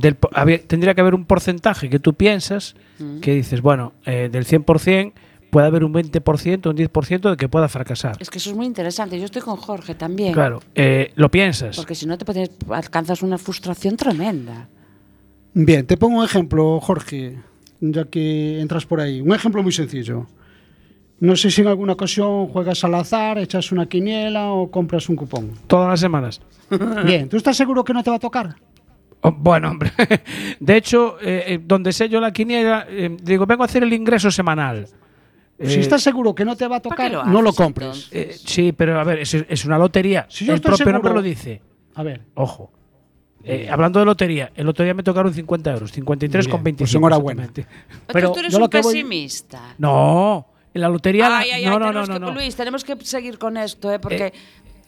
Speaker 2: del po- había- tendría que haber un porcentaje que tú piensas
Speaker 1: Mm.
Speaker 2: que dices, bueno, eh, del 100% puede haber un 20%, un 10% de que pueda fracasar.
Speaker 1: Es que eso es muy interesante. Yo estoy con Jorge también.
Speaker 2: Claro, eh, lo piensas.
Speaker 1: Porque si no te puedes, alcanzas una frustración tremenda.
Speaker 3: Bien, te pongo un ejemplo, Jorge, ya que entras por ahí. Un ejemplo muy sencillo. No sé si en alguna ocasión juegas al azar, echas una quiniela o compras un cupón.
Speaker 2: Todas las semanas.
Speaker 3: Bien, ¿tú estás seguro que no te va a tocar?
Speaker 2: Oh, bueno, hombre. <laughs> De hecho, eh, eh, donde sé yo la quiniela, eh, digo, vengo a hacer el ingreso semanal.
Speaker 3: si
Speaker 2: Eh,
Speaker 3: estás seguro que no te va a
Speaker 1: ¿para
Speaker 3: tocar,
Speaker 1: lo
Speaker 3: no lo compres.
Speaker 2: eh, sí, pero a ver, es, es una lotería.
Speaker 3: Si yo
Speaker 2: el
Speaker 3: estoy
Speaker 2: propio
Speaker 3: seguro-
Speaker 2: nombre lo dice.
Speaker 3: A ver,
Speaker 2: Ojo. Eh, hablando de lotería, en lotería me tocaron 50 euros, 53,25.
Speaker 3: Bien, pues enhorabuena.
Speaker 1: Pero
Speaker 3: Pero
Speaker 1: tú eres
Speaker 3: yo lo
Speaker 1: un
Speaker 3: voy-
Speaker 1: pesimista.
Speaker 2: No, en la lotería. la-
Speaker 1: Ay, ay, ay,
Speaker 2: no, no, no,
Speaker 1: tenemos
Speaker 2: no,
Speaker 1: que-
Speaker 2: no.
Speaker 1: Luis, tenemos que seguir con esto, ¿eh? porque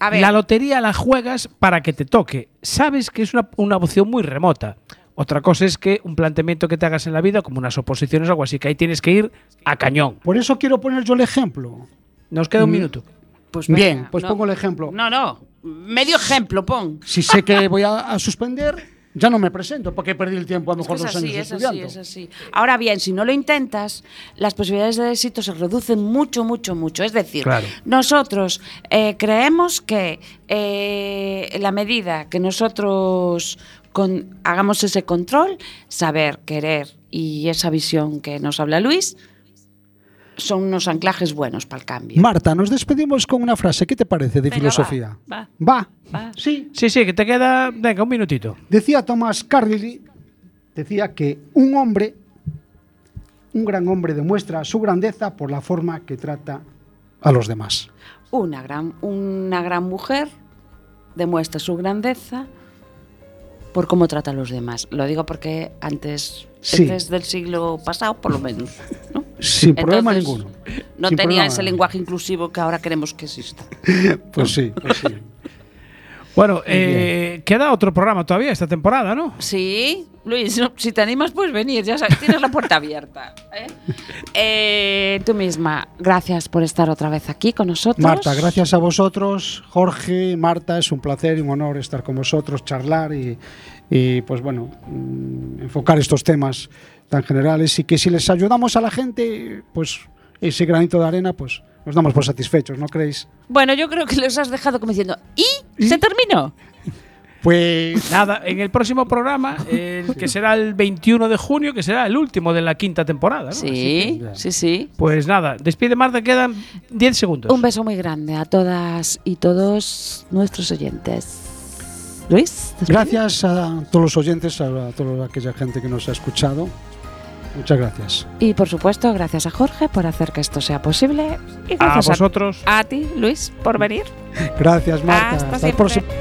Speaker 1: A ver.
Speaker 2: la lotería la juegas para que te toque. Sabes que es una, una opción muy remota. Otra cosa es que un planteamiento que te hagas en la vida, como unas oposiciones o algo así, que ahí tienes que ir a cañón.
Speaker 3: Por eso quiero poner yo el ejemplo.
Speaker 2: Nos queda un minuto.
Speaker 1: Pues
Speaker 3: Bien, pues
Speaker 1: no.
Speaker 3: pongo el ejemplo.
Speaker 1: No, no. Medio ejemplo, pon.
Speaker 3: Si sé que voy a, a suspender, <laughs> ya no me presento, porque perdí el tiempo a lo
Speaker 1: Es que
Speaker 3: mejor
Speaker 1: es
Speaker 3: dos
Speaker 1: así,
Speaker 3: años
Speaker 1: es así,
Speaker 3: estudiando.
Speaker 1: es así. Ahora bien, si no lo intentas, las posibilidades de éxito se reducen mucho, mucho, mucho. Es decir,
Speaker 2: Claro.
Speaker 1: nosotros eh, creemos que eh, la medida que nosotros con- hagamos ese control, saber, querer y esa visión que nos habla Luis, son unos anclajes buenos para el cambio.
Speaker 3: Marta, nos despedimos con una frase. ¿Qué te parece de
Speaker 1: Venga,
Speaker 3: filosofía?
Speaker 1: va,
Speaker 3: Va.
Speaker 1: va.
Speaker 3: Sí.
Speaker 2: Sí, sí, que te queda. Venga, un minutito.
Speaker 3: Decía Thomas Carlyle, decía que un hombre, un gran hombre demuestra su grandeza por la forma que trata a los demás.
Speaker 1: Una gran, una gran mujer demuestra su grandeza por cómo trata a los demás. Lo digo porque antes,
Speaker 3: Sí.
Speaker 1: antes del siglo pasado, por lo menos. ¿no?
Speaker 3: Sin problema
Speaker 1: Entonces,
Speaker 3: ninguno.
Speaker 1: No
Speaker 3: Sin
Speaker 1: tenía
Speaker 3: problema.
Speaker 1: ese lenguaje inclusivo que ahora queremos que exista. <laughs>
Speaker 3: Pues sí, pues sí.
Speaker 2: Bueno, eh, queda otro programa todavía esta temporada, ¿no?
Speaker 1: Sí, Luis, no, si te animas, puedes venir, ya sabes, tienes la puerta abierta. ¿eh? Eh, tú misma, gracias por estar otra vez aquí con nosotros.
Speaker 3: Marta, gracias a vosotros. Jorge, Marta, es un placer y un honor estar con vosotros, charlar y, y, pues bueno, mm, enfocar estos temas tan generales y que si les ayudamos a la gente, pues ese granito de arena, pues nos damos por satisfechos, ¿no creéis?
Speaker 1: Bueno, yo creo que los has dejado como diciendo, ¿y? ¿Se terminó?
Speaker 3: Pues <laughs>
Speaker 2: Nada, en el próximo programa, el que será el 21 de junio, que será el último de la quinta temporada. ¿no?
Speaker 1: Sí,
Speaker 2: que,
Speaker 1: sí, sí.
Speaker 2: Pues nada, despide Marta, quedan 10 segundos.
Speaker 1: Un beso muy grande a todas y todos nuestros oyentes. Luis, despide.
Speaker 3: gracias a todos los oyentes, a, a toda aquella gente que nos ha escuchado. Muchas gracias.
Speaker 1: Y por supuesto, gracias a Jorge por hacer que esto sea posible. Y
Speaker 2: a
Speaker 1: gracias
Speaker 2: vosotros.
Speaker 1: a, ti, Luis, por venir.
Speaker 3: Gracias, Marta.
Speaker 1: Hasta
Speaker 3: Hasta, el próximo.